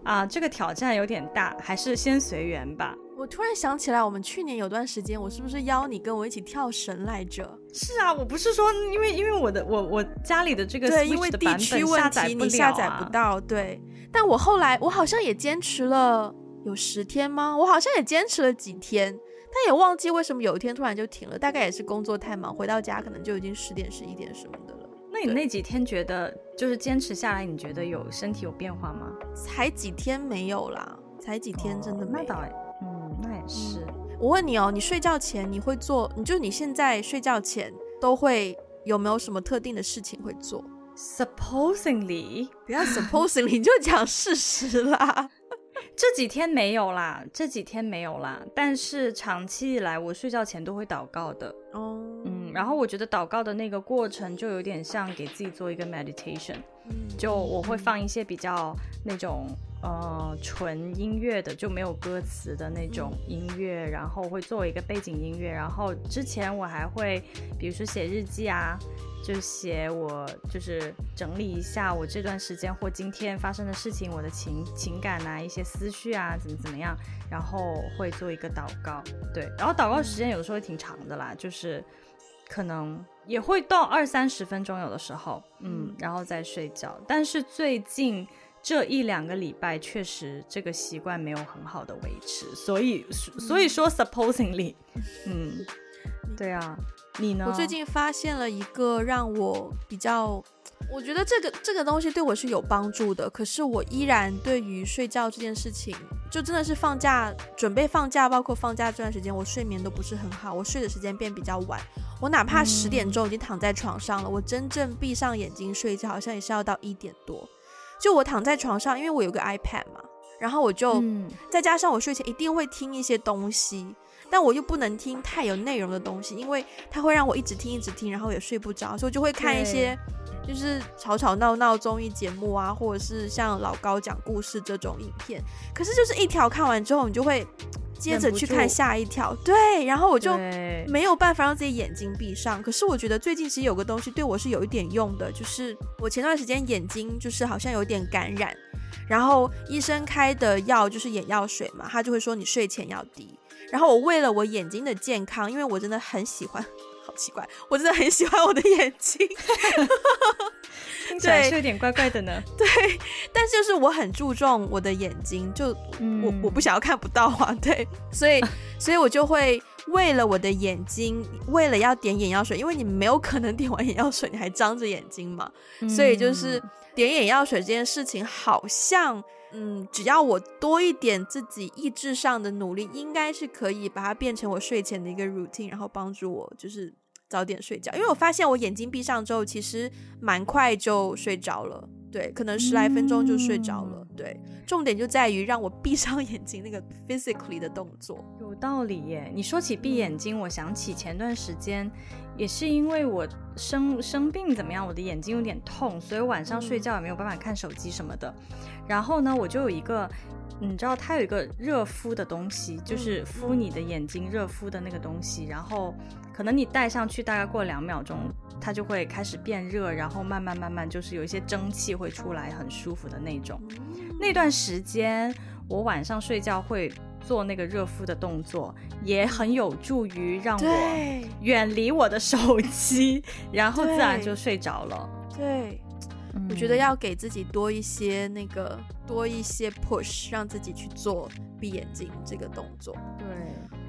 Speaker 2: 啊，这个挑战有点大，还是先随缘吧。
Speaker 1: 我突然想起来，我们去年有段时间，我是不是邀你跟我一起跳绳来着？
Speaker 2: 是啊，我不是说因为因为我的我我家里的这个
Speaker 1: 对，因为地区问题你下载不到。对，但我后来我好像也坚持了有十天吗？我好像也坚持了几天。但也忘记为什么有一天突然就停了，大概也是工作太忙，回到家可能就已经十点十一点什么的了。
Speaker 2: 那你那几天觉得就是坚持下来，你觉得有身体有变化吗？
Speaker 1: 才几天没有啦，才几天真的没有。哦，那倒也，
Speaker 2: 嗯，那也是。
Speaker 1: 我问你哦，你睡觉前你会做？你就你现在睡觉前都会有没有什么特定的事情会做
Speaker 2: ？Supposingly，
Speaker 1: 不要 supposingly，你就讲事实啦。
Speaker 2: 这几天没有啦，这几天没有啦。但是长期以来，我睡觉前都会祷告的。哦，嗯，然后我觉得祷告的那个过程就有点像给自己做一个 meditation。就我会放一些比较那种呃纯音乐的，就没有歌词的那种音乐，然后会作为一个背景音乐。然后之前我还会，比如说写日记啊。就写我就是整理一下我这段时间或今天发生的事情，我的情情感啊，一些思绪啊，怎么怎么样，然后会做一个祷告，对，然后祷告时间有的时候挺长的啦，就是可能也会到二三十分钟有的时候，嗯，然后再睡觉。但是最近这一两个礼拜确实这个习惯没有很好的维持，所以所以说 supposingly，嗯，对啊。你呢？
Speaker 1: 我最近发现了一个让我比较，我觉得这个这个东西对我是有帮助的。可是我依然对于睡觉这件事情，就真的是放假准备放假，包括放假这段时间，我睡眠都不是很好。我睡的时间变比较晚，我哪怕十点钟已经躺在床上了，嗯、我真正闭上眼睛睡觉，好像也是要到一点多。就我躺在床上，因为我有个 iPad 嘛，然后我就、嗯、再加上我睡前一定会听一些东西。但我又不能听太有内容的东西，因为它会让我一直听一直听，然后也睡不着，所以我就会看一些就是吵吵闹闹综艺节目啊，或者是像老高讲故事这种影片。可是就是一条看完之后，你就会接着去看下一条，对，然后我就没有办法让自己眼睛闭上。可是我觉得最近其实有个东西对我是有一点用的，就是我前段时间眼睛就是好像有点感染，然后医生开的药就是眼药水嘛，他就会说你睡前要滴。然后我为了我眼睛的健康，因为我真的很喜欢，好奇怪，我真的很喜欢我的眼睛，
Speaker 2: 听起来是有点怪怪的呢。
Speaker 1: 对，但是就是我很注重我的眼睛，就、嗯、我我不想要看不到啊，对，所以所以我就会为了我的眼睛，为了要点眼药水，因为你没有可能点完眼药水你还张着眼睛嘛，嗯、所以就是点眼药水这件事情好像。嗯，只要我多一点自己意志上的努力，应该是可以把它变成我睡前的一个 routine，然后帮助我就是早点睡觉。因为我发现我眼睛闭上之后，其实蛮快就睡着了，对，可能十来分钟就睡着了。嗯、对，重点就在于让我闭上眼睛那个 physically 的动作。
Speaker 2: 有道理耶！你说起闭眼睛，我想起前段时间。也是因为我生生病怎么样，我的眼睛有点痛，所以晚上睡觉也没有办法看手机什么的。然后呢，我就有一个，你知道它有一个热敷的东西，就是敷你的眼睛热敷的那个东西。然后可能你戴上去，大概过两秒钟，它就会开始变热，然后慢慢慢慢就是有一些蒸汽会出来，很舒服的那种。那段时间我晚上睡觉会。做那个热敷的动作也很有助于让我远离我的手机，然后自然就睡着了。
Speaker 1: 对，嗯、我觉得要给自己多一些那个多一些 push，让自己去做闭眼睛这个动作。
Speaker 2: 对，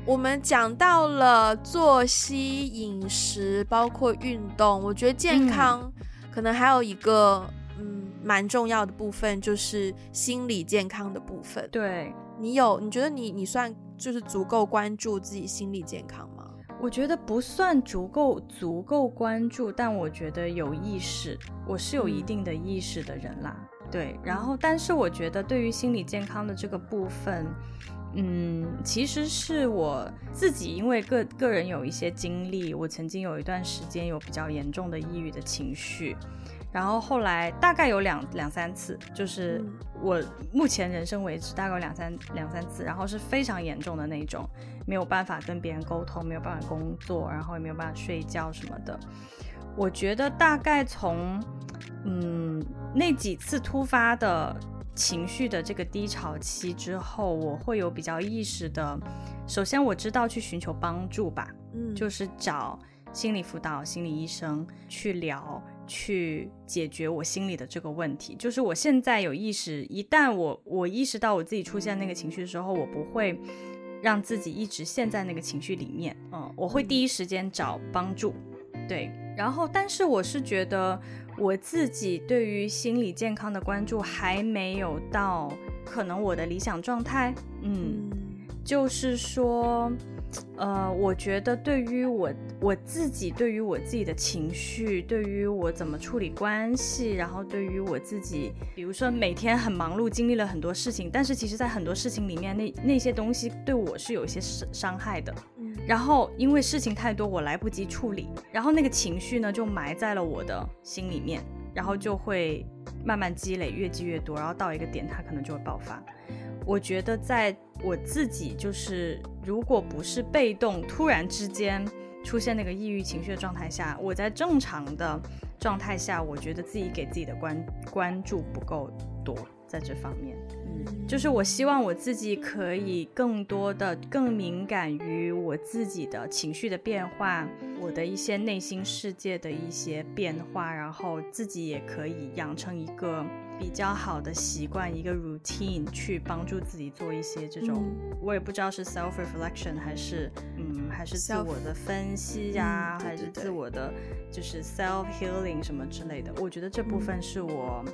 Speaker 1: 我们讲到了作息、饮食，包括运动，我觉得健康可能还有一个，嗯。嗯蛮重要的部分就是心理健康的部分。
Speaker 2: 对，
Speaker 1: 你有，你觉得你你算就是足够关注自己心理健康吗？
Speaker 2: 我觉得不算足够足够关注，但我觉得有意识，我是有一定的意识的人啦。对，然后但是我觉得对于心理健康的这个部分，嗯，其实是我自己因为个个人有一些经历，我曾经有一段时间有比较严重的抑郁的情绪。然后后来大概有两两三次，就是我目前人生为止大概有两三两三次，然后是非常严重的那种，没有办法跟别人沟通，没有办法工作，然后也没有办法睡觉什么的。我觉得大概从嗯那几次突发的情绪的这个低潮期之后，我会有比较意识的，首先我知道去寻求帮助吧，嗯，就是找心理辅导、心理医生去聊。去解决我心里的这个问题，就是我现在有意识，一旦我我意识到我自己出现那个情绪的时候，我不会让自己一直陷在那个情绪里面，嗯，我会第一时间找帮助，对，然后但是我是觉得我自己对于心理健康的关注还没有到可能我的理想状态，嗯，就是说。呃，我觉得对于我我自己，对于我自己的情绪，对于我怎么处理关系，然后对于我自己，比如说每天很忙碌，经历了很多事情，但是其实在很多事情里面，那那些东西对我是有一些伤伤害的。然后因为事情太多，我来不及处理，然后那个情绪呢就埋在了我的心里面，然后就会慢慢积累，越积越多，然后到一个点，它可能就会爆发。我觉得在我自己就是，如果不是被动突然之间出现那个抑郁情绪的状态下，我在正常的状态下，我觉得自己给自己的关关注不够多，在这方面，嗯，就是我希望我自己可以更多的、更敏感于我自己的情绪的变化，我的一些内心世界的一些变化，然后自己也可以养成一个。比较好的习惯，一个 routine 去帮助自己做一些这种，嗯、我也不知道是 self reflection 还是嗯还是自我的分析呀，嗯、还是自我的就是 self healing 什么之类的。我觉得这部分是我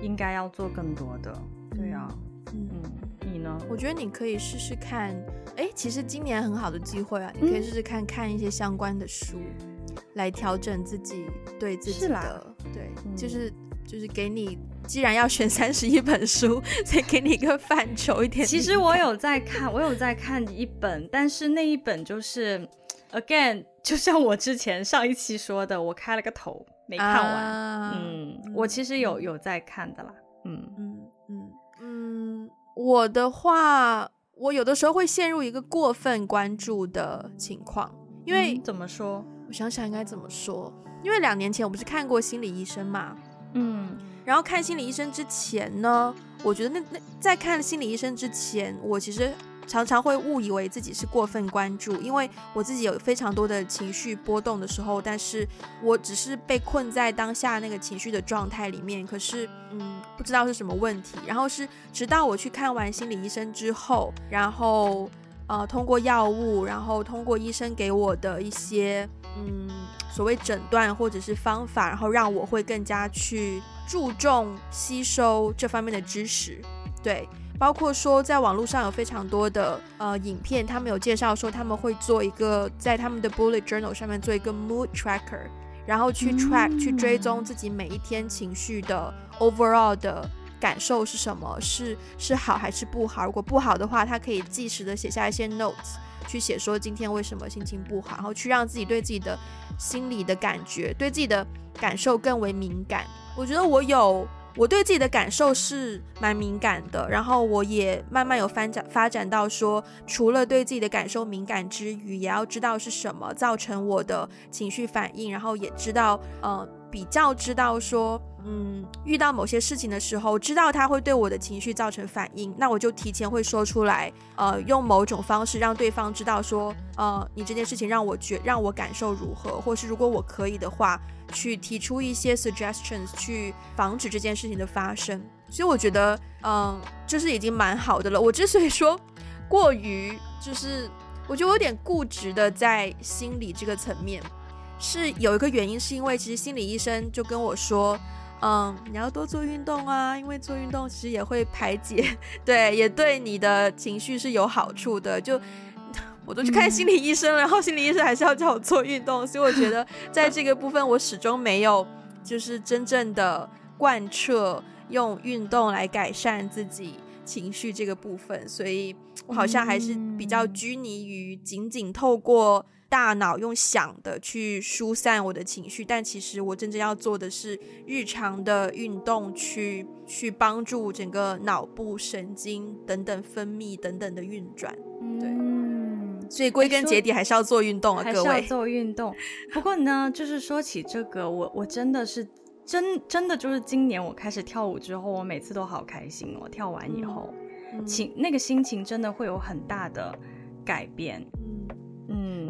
Speaker 2: 应该要做更多的。嗯、对啊，嗯，你呢？
Speaker 1: 我觉得你可以试试看，哎，其实今年很好的机会啊，你可以试试看看一些相关的书，嗯、来调整自己对自己的，对，嗯、就是就是给你。既然要选三十一本书，再给你一个范畴一点。
Speaker 2: 其实我有在看，我有在看一本，但是那一本就是，again，就像我之前上一期说的，我开了个头没看完。啊、嗯，我其实有有在看的啦。嗯嗯
Speaker 1: 嗯嗯，我的话，我有的时候会陷入一个过分关注的情况，因为、
Speaker 2: 嗯、怎么说？
Speaker 1: 我想想应该怎么说？因为两年前我不是看过心理医生嘛？嗯。然后看心理医生之前呢，我觉得那那在看心理医生之前，我其实常常会误以为自己是过分关注，因为我自己有非常多的情绪波动的时候，但是我只是被困在当下那个情绪的状态里面，可是嗯，不知道是什么问题。然后是直到我去看完心理医生之后，然后呃通过药物，然后通过医生给我的一些嗯所谓诊断或者是方法，然后让我会更加去。注重吸收这方面的知识，对，包括说在网络上有非常多的呃影片，他们有介绍说他们会做一个在他们的 bullet journal 上面做一个 mood tracker，然后去 track、嗯、去追踪自己每一天情绪的 overall 的感受是什么，是是好还是不好？如果不好的话，他可以即时的写下一些 notes，去写说今天为什么心情不好，然后去让自己对自己的心理的感觉，对自己的感受更为敏感。我觉得我有，我对自己的感受是蛮敏感的，然后我也慢慢有发展发展到说，除了对自己的感受敏感之余，也要知道是什么造成我的情绪反应，然后也知道，呃，比较知道说，嗯，遇到某些事情的时候，知道他会对我的情绪造成反应，那我就提前会说出来，呃，用某种方式让对方知道说，呃，你这件事情让我觉让我感受如何，或是如果我可以的话。去提出一些 suggestions，去防止这件事情的发生。所以我觉得，嗯，就是已经蛮好的了。我之所以说过于，就是我觉得我有点固执的在心理这个层面，是有一个原因，是因为其实心理医生就跟我说，嗯，你要多做运动啊，因为做运动其实也会排解，对，也对你的情绪是有好处的。就我都去看心理医生了，然后心理医生还是要叫我做运动，所以我觉得在这个部分我始终没有就是真正的贯彻用运动来改善自己情绪这个部分，所以我好像还是比较拘泥于仅仅透过。大脑用想的去疏散我的情绪，但其实我真正要做的是日常的运动去，去去帮助整个脑部神经等等分泌等等的运转。对，嗯，所以归根结底还是要做运动啊，各位。
Speaker 2: 还是要做运动。不过呢，就是说起这个，我我真的是真真的就是今年我开始跳舞之后，我每次都好开心哦。跳完以后，嗯，情那个心情真的会有很大的改变。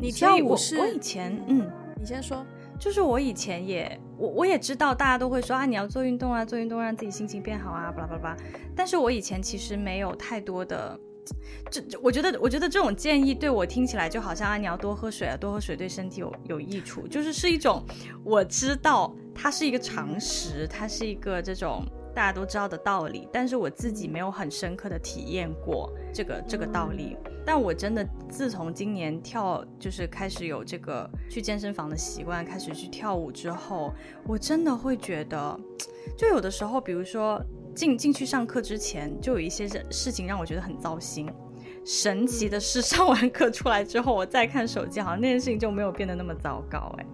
Speaker 1: 你跳舞是
Speaker 2: 我，我以前，嗯，
Speaker 1: 你先说，
Speaker 2: 就是我以前也，我我也知道大家都会说啊，你要做运动啊，做运动让自己心情变好啊，巴拉巴拉。但是我以前其实没有太多的，这我觉得，我觉得这种建议对我听起来就好像啊，你要多喝水啊，多喝水对身体有有益处，就是是一种我知道它是一个常识，它是一个这种。大家都知道的道理，但是我自己没有很深刻的体验过这个这个道理。但我真的自从今年跳，就是开始有这个去健身房的习惯，开始去跳舞之后，我真的会觉得，就有的时候，比如说进进去上课之前，就有一些事情让我觉得很糟心。神奇的是，上完课出来之后，我再看手机，好像那件事情就没有变得那么糟糕。哎，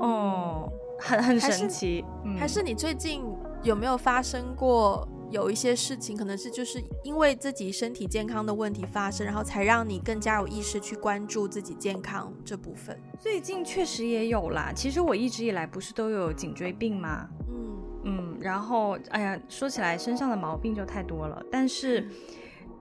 Speaker 2: 哦，很很神奇。
Speaker 1: 还是，还是你最近？有没有发生过有一些事情，可能是就是因为自己身体健康的问题发生，然后才让你更加有意识去关注自己健康这部分？
Speaker 2: 最近确实也有啦。其实我一直以来不是都有颈椎病吗？嗯嗯，然后哎呀，说起来身上的毛病就太多了。但是，嗯、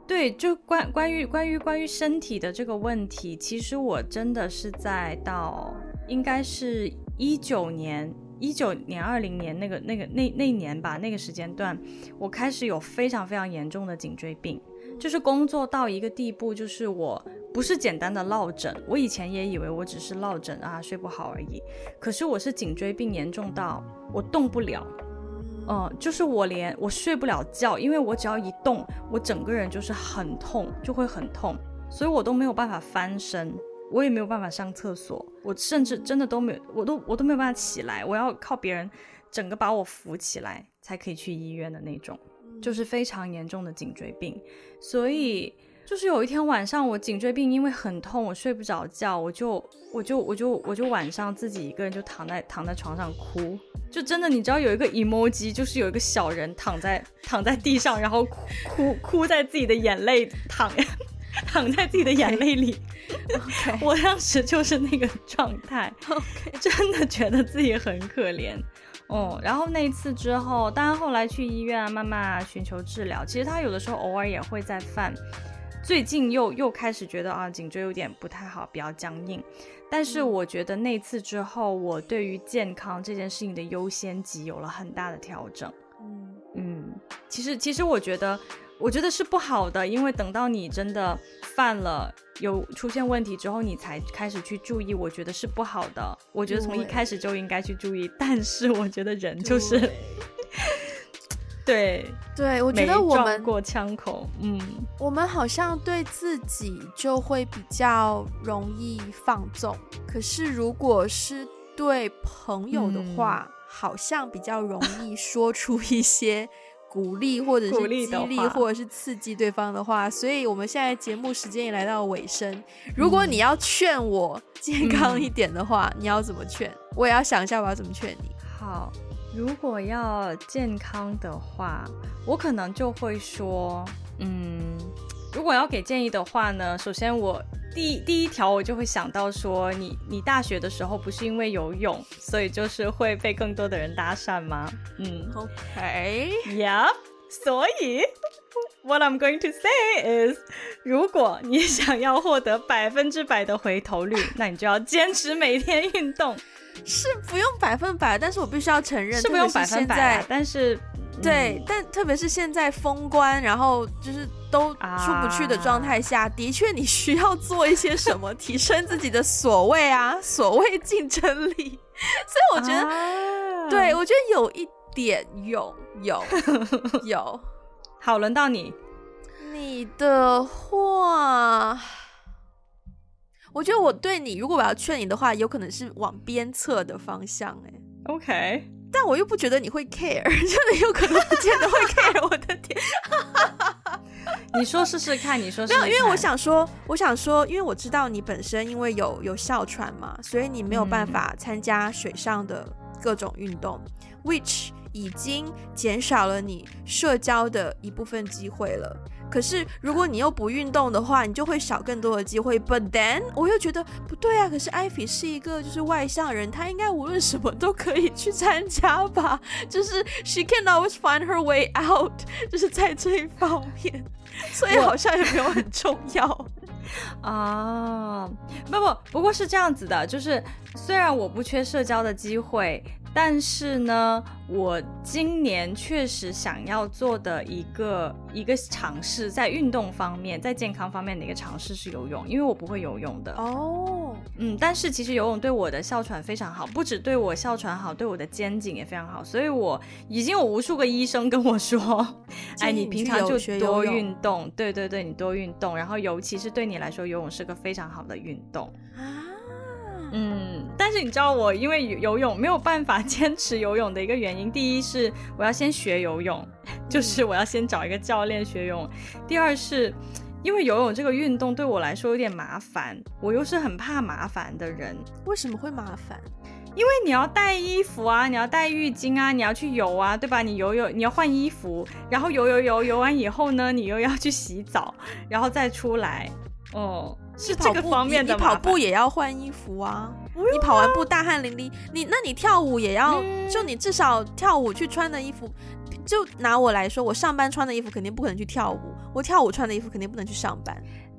Speaker 2: 对，就关关于关于关于身体的这个问题，其实我真的是在到应该是一九年。一九年、二零年那个、那个、那那年吧，那个时间段，我开始有非常非常严重的颈椎病，就是工作到一个地步，就是我不是简单的落枕，我以前也以为我只是落枕啊，睡不好而已，可是我是颈椎病严重到我动不了，嗯，就是我连我睡不了觉，因为我只要一动，我整个人就是很痛，就会很痛，所以我都没有办法翻身。我也没有办法上厕所，我甚至真的都没有，我都我都没有办法起来，我要靠别人整个把我扶起来才可以去医院的那种，就是非常严重的颈椎病。所以就是有一天晚上，我颈椎病因为很痛，我睡不着觉，我就我就我就我就晚上自己一个人就躺在躺在床上哭，就真的你知道有一个 emoji，就是有一个小人躺在躺在地上，然后哭哭哭在自己的眼泪躺 躺在自己的眼泪里。Okay. 我当时就是那个状态，Okay. 真的觉得自己很可怜哦。然后那一次之后，当然后来去医院啊，慢慢寻求治疗。其实他有的时候偶尔也会再犯，最近又又开始觉得啊，颈椎有点不太好，比较僵硬。但是我觉得那次之后，我对于健康这件事情的优先级有了很大的调整。嗯嗯，其实其实我觉得。我觉得是不好的，因为等到你真的犯了有出现问题之后，你才开始去注意，我觉得是不好的。我觉得从一开始就应该去注意，但是我觉得人就是，对
Speaker 1: 对，我觉得我们
Speaker 2: 过枪口，嗯，
Speaker 1: 我们好像对自己就会比较容易放纵，可是如果是对朋友的话，嗯、好像比较容易说出一些。鼓励或者是激励或者是刺激对方的话，所以我们现在节目时间也来到尾声。如果你要劝我健康一点的话，嗯、你要怎么劝？我也要想一下我要怎么劝你。
Speaker 2: 好，如果要健康的话，我可能就会说，嗯，如果要给建议的话呢，首先我。第一第一条，我就会想到说，你你大学的时候不是因为游泳，所以就是会被更多的人搭讪吗？嗯，OK，Yeah，所以 What I'm going to say is，如果你想要获得百分之百的回头率，那你就要坚持每天运动。
Speaker 1: 是不用百分百，但是我必须要承认，
Speaker 2: 是不用百分百，但是。
Speaker 1: 对，但特别是现在封关，然后就是都出不去的状态下，啊、的确你需要做一些什么，提升自己的所谓啊，所谓竞争力。所以我觉得，啊、对，我觉得有一点用，有 有。
Speaker 2: 好，轮到你。
Speaker 1: 你的话，我觉得我对你，如果我要劝你的话，有可能是往鞭策的方向。哎
Speaker 2: ，OK。
Speaker 1: 但我又不觉得你会 care，真的有可能不见得会 care。我的天，
Speaker 2: 你说试试看，你说试试看。
Speaker 1: 没有，因为我想说，我想说，因为我知道你本身因为有有哮喘嘛，所以你没有办法参加水上的各种运动，嗯，which 已经减少了你社交的一部分机会了。可是，如果你又不运动的话，你就会少更多的机会。But then，我又觉得不对啊。可是艾菲是一个就是外向人，她应该无论什么都可以去参加吧？就是 she can always find her way out，就是在这一方面，所以好像也没有很重要
Speaker 2: 啊。不不，不过是这样子的，就是虽然我不缺社交的机会。但是呢，我今年确实想要做的一个一个尝试，在运动方面，在健康方面的一个尝试是游泳，因为我不会游泳的。哦，嗯，但是其实游泳对我的哮喘非常好，不止对我哮喘好，对我的肩颈也非常好。所以我已经有无数个医生跟我说，哎，你平常就多运动，对对对，你多运动，然后尤其是对你来说，游泳是个非常好的运动。啊。嗯，但是你知道我因为游泳没有办法坚持游泳的一个原因，第一是我要先学游泳，就是我要先找一个教练学游泳。第二是因为游泳这个运动对我来说有点麻烦，我又是很怕麻烦的人。
Speaker 1: 为什么会麻烦？
Speaker 2: 因为你要带衣服啊，你要带浴巾啊，你要去游啊，对吧？你游泳你要换衣服，然后游游游游完以后呢，你又要去洗澡，然后再出来。哦。是这个方面的
Speaker 1: 你，你跑步也要换衣服啊！你跑完步大汗淋漓，你那你跳舞也要，嗯、就你至少跳舞去穿的衣服，就拿我来说，我上班穿的衣服肯定不可能去跳舞，我跳舞穿的衣服肯定不能去上班。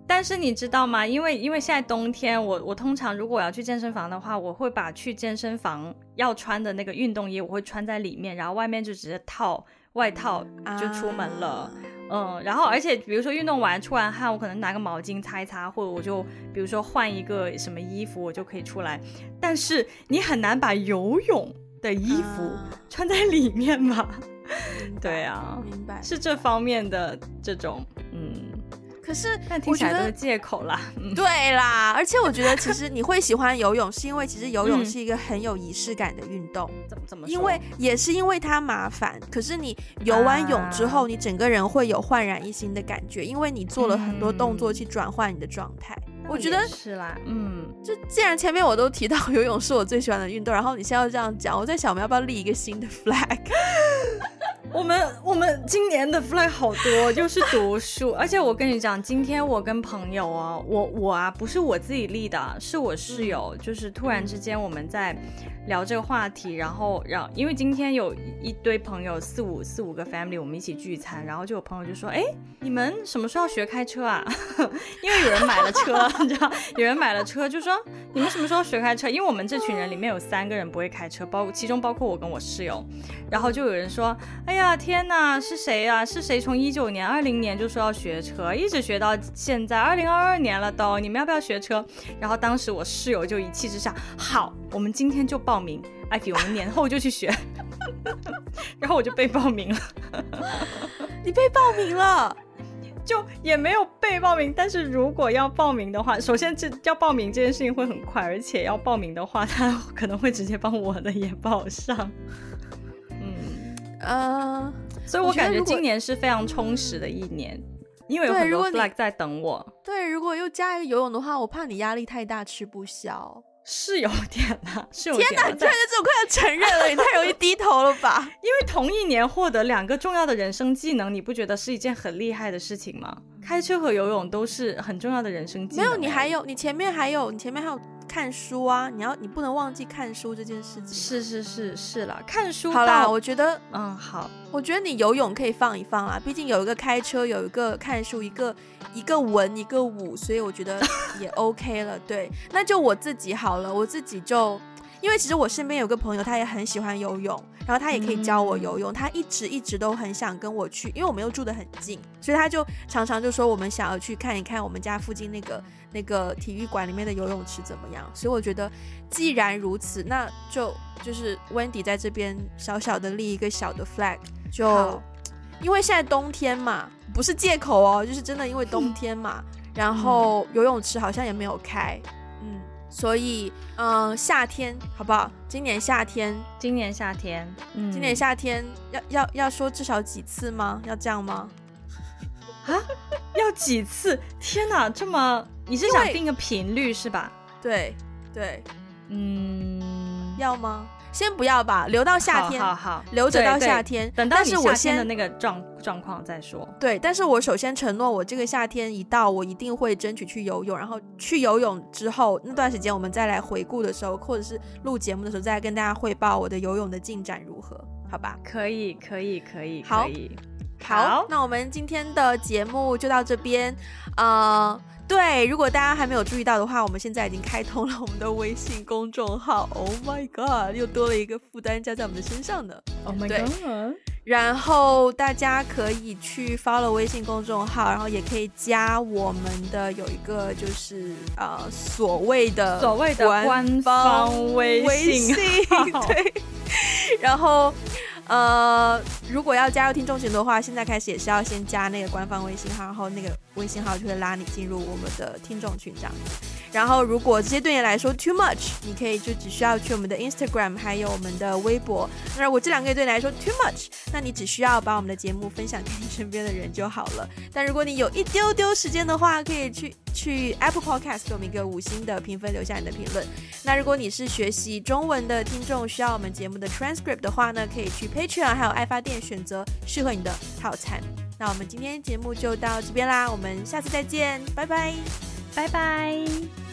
Speaker 2: 但是你知道吗？因为因为现在冬天，我我通常如果我要去健身房的话，我会把去健身房要穿的那个运动衣，我会穿在里面，然后外面就直接套外套就出门了。啊嗯，然后而且比如说运动完出完汗，我可能拿个毛巾擦一擦，或者我就比如说换一个什么衣服，我就可以出来。但是你很难把游泳的衣服穿在里面吧？
Speaker 1: 啊、
Speaker 2: 对啊，
Speaker 1: 明白，
Speaker 2: 是这方面的这种嗯。可是，但听起来都是借口啦。
Speaker 1: 对啦，而且我觉得其实你会喜欢游泳，是因为其实游泳是一个很有仪式感的运动。
Speaker 2: 怎么怎么说？
Speaker 1: 因为也是因为它麻烦，可是你游完泳之后，你整个人会有焕然一新的感觉，因为你做了很多动作去转换你的状态。我觉得
Speaker 2: 是啦，嗯，
Speaker 1: 就既然前面我都提到游泳是我最喜欢的运动，然后你现在要这样讲，我在想我们要不要立一个新的 flag？
Speaker 2: 我们我们今年的 flag 好多，就是读书。而且我跟你讲，今天我跟朋友啊，我我啊不是我自己立的，是我室友，就是突然之间我们在聊这个话题，然后让因为今天有一堆朋友四五四五个 family，我们一起聚餐，然后就有朋友就说，哎，你们什么时候要学开车啊？因为有人买了车，你知道，有人买了车，就说你们什么时候学开车？因为我们这群人里面有三个人不会开车，包其中包括我跟我室友，然后就有人说，哎。呀天哪，是谁呀？是谁从一九年、二零年就说要学车，一直学到现在二零二二年了都？你们要不要学车？然后当时我室友就一气之下，好，我们今天就报名。艾比，我们年后就去学。然后我就被报名了。
Speaker 1: 你被报名了？
Speaker 2: 就也没有被报名，但是如果要报名的话，首先这要报名这件事情会很快，而且要报名的话，他可能会直接帮我的也报上。嗯呃，所以我感觉今年是非常充实的一年，因为有很多 flag 在等我。
Speaker 1: 对，如果又加一个游泳的话，我怕你压力太大吃不消。
Speaker 2: 是有点啦，是有点。
Speaker 1: 天哪，你居然就这么快要承认了，你太容易低头了吧？
Speaker 2: 因为同一年获得两个重要的人生技能，你不觉得是一件很厉害的事情吗？开车和游泳都是很重要的人生技能。
Speaker 1: 没有，你还有，你前面还有，你前面还有。看书啊，你要你不能忘记看书这件事情。
Speaker 2: 是是是是啦，看书。
Speaker 1: 好啦，我觉得，
Speaker 2: 嗯，好，
Speaker 1: 我觉得你游泳可以放一放啦，毕竟有一个开车，有一个看书，一个一个文，一个武，所以我觉得 也 OK 了。对，那就我自己好了，我自己就因为其实我身边有个朋友，他也很喜欢游泳，然后他也可以教我游泳。嗯、他一直一直都很想跟我去，因为我们又住得很近，所以他就常常就说我们想要去看一看我们家附近那个那个体育馆里面的游泳池怎么样。所以我觉得既然如此，那就就是 Wendy 在这边小小的立一个小的 flag，就因为现在冬天嘛，不是借口哦，就是真的因为冬天嘛，嗯、然后游泳池好像也没有开。所以，嗯、呃，夏天好不好？今年夏天，
Speaker 2: 今年夏天，嗯，
Speaker 1: 今年夏天要要要说至少几次吗？要这样吗？
Speaker 2: 啊？要几次？天哪，这么你是想定个频率是吧？
Speaker 1: 对对，
Speaker 2: 嗯，
Speaker 1: 要吗？先不要吧，留到夏天，
Speaker 2: 好好好，
Speaker 1: 留着到夏天。
Speaker 2: 等到你夏天的那个状状况再说。
Speaker 1: 对，但是我首先承诺，我这个夏天一到，我一定会争取去游泳。然后去游泳之后那段时间，我们再来回顾的时候，或者是录节目的时候，再来跟大家汇报我的游泳的进展如何？好吧？
Speaker 2: 可以，可以，可以，
Speaker 1: 好
Speaker 2: 可以。
Speaker 1: 好，好，那我们今天的节目就到这边，呃。对，如果大家还没有注意到的话，我们现在已经开通了我们的微信公众号。Oh my god，又多了一个负担加在我们的身上呢。
Speaker 2: Oh my god。
Speaker 1: 然后大家可以去 follow 微信公众号，然后也可以加我们的有一个就是呃所谓的
Speaker 2: 所谓的官方微信，
Speaker 1: 对，然后。呃，如果要加入听众群的话，现在开始也是要先加那个官方微信号，然后那个微信号就会拉你进入我们的听众群这样。然后，如果这些对你来说 too much，你可以就只需要去我们的 Instagram，还有我们的微博。那如果这两个也对你来说 too much，那你只需要把我们的节目分享给你身边的人就好了。但如果你有一丢丢时间的话，可以去去 Apple Podcast 给我们一个五星的评分，留下你的评论。那如果你是学习中文的听众，需要我们节目的 transcript 的话呢，可以去 Patreon 还有爱发电选择适合你的套餐。那我们今天节目就到这边啦，我们下次再见，拜拜。
Speaker 2: 拜拜。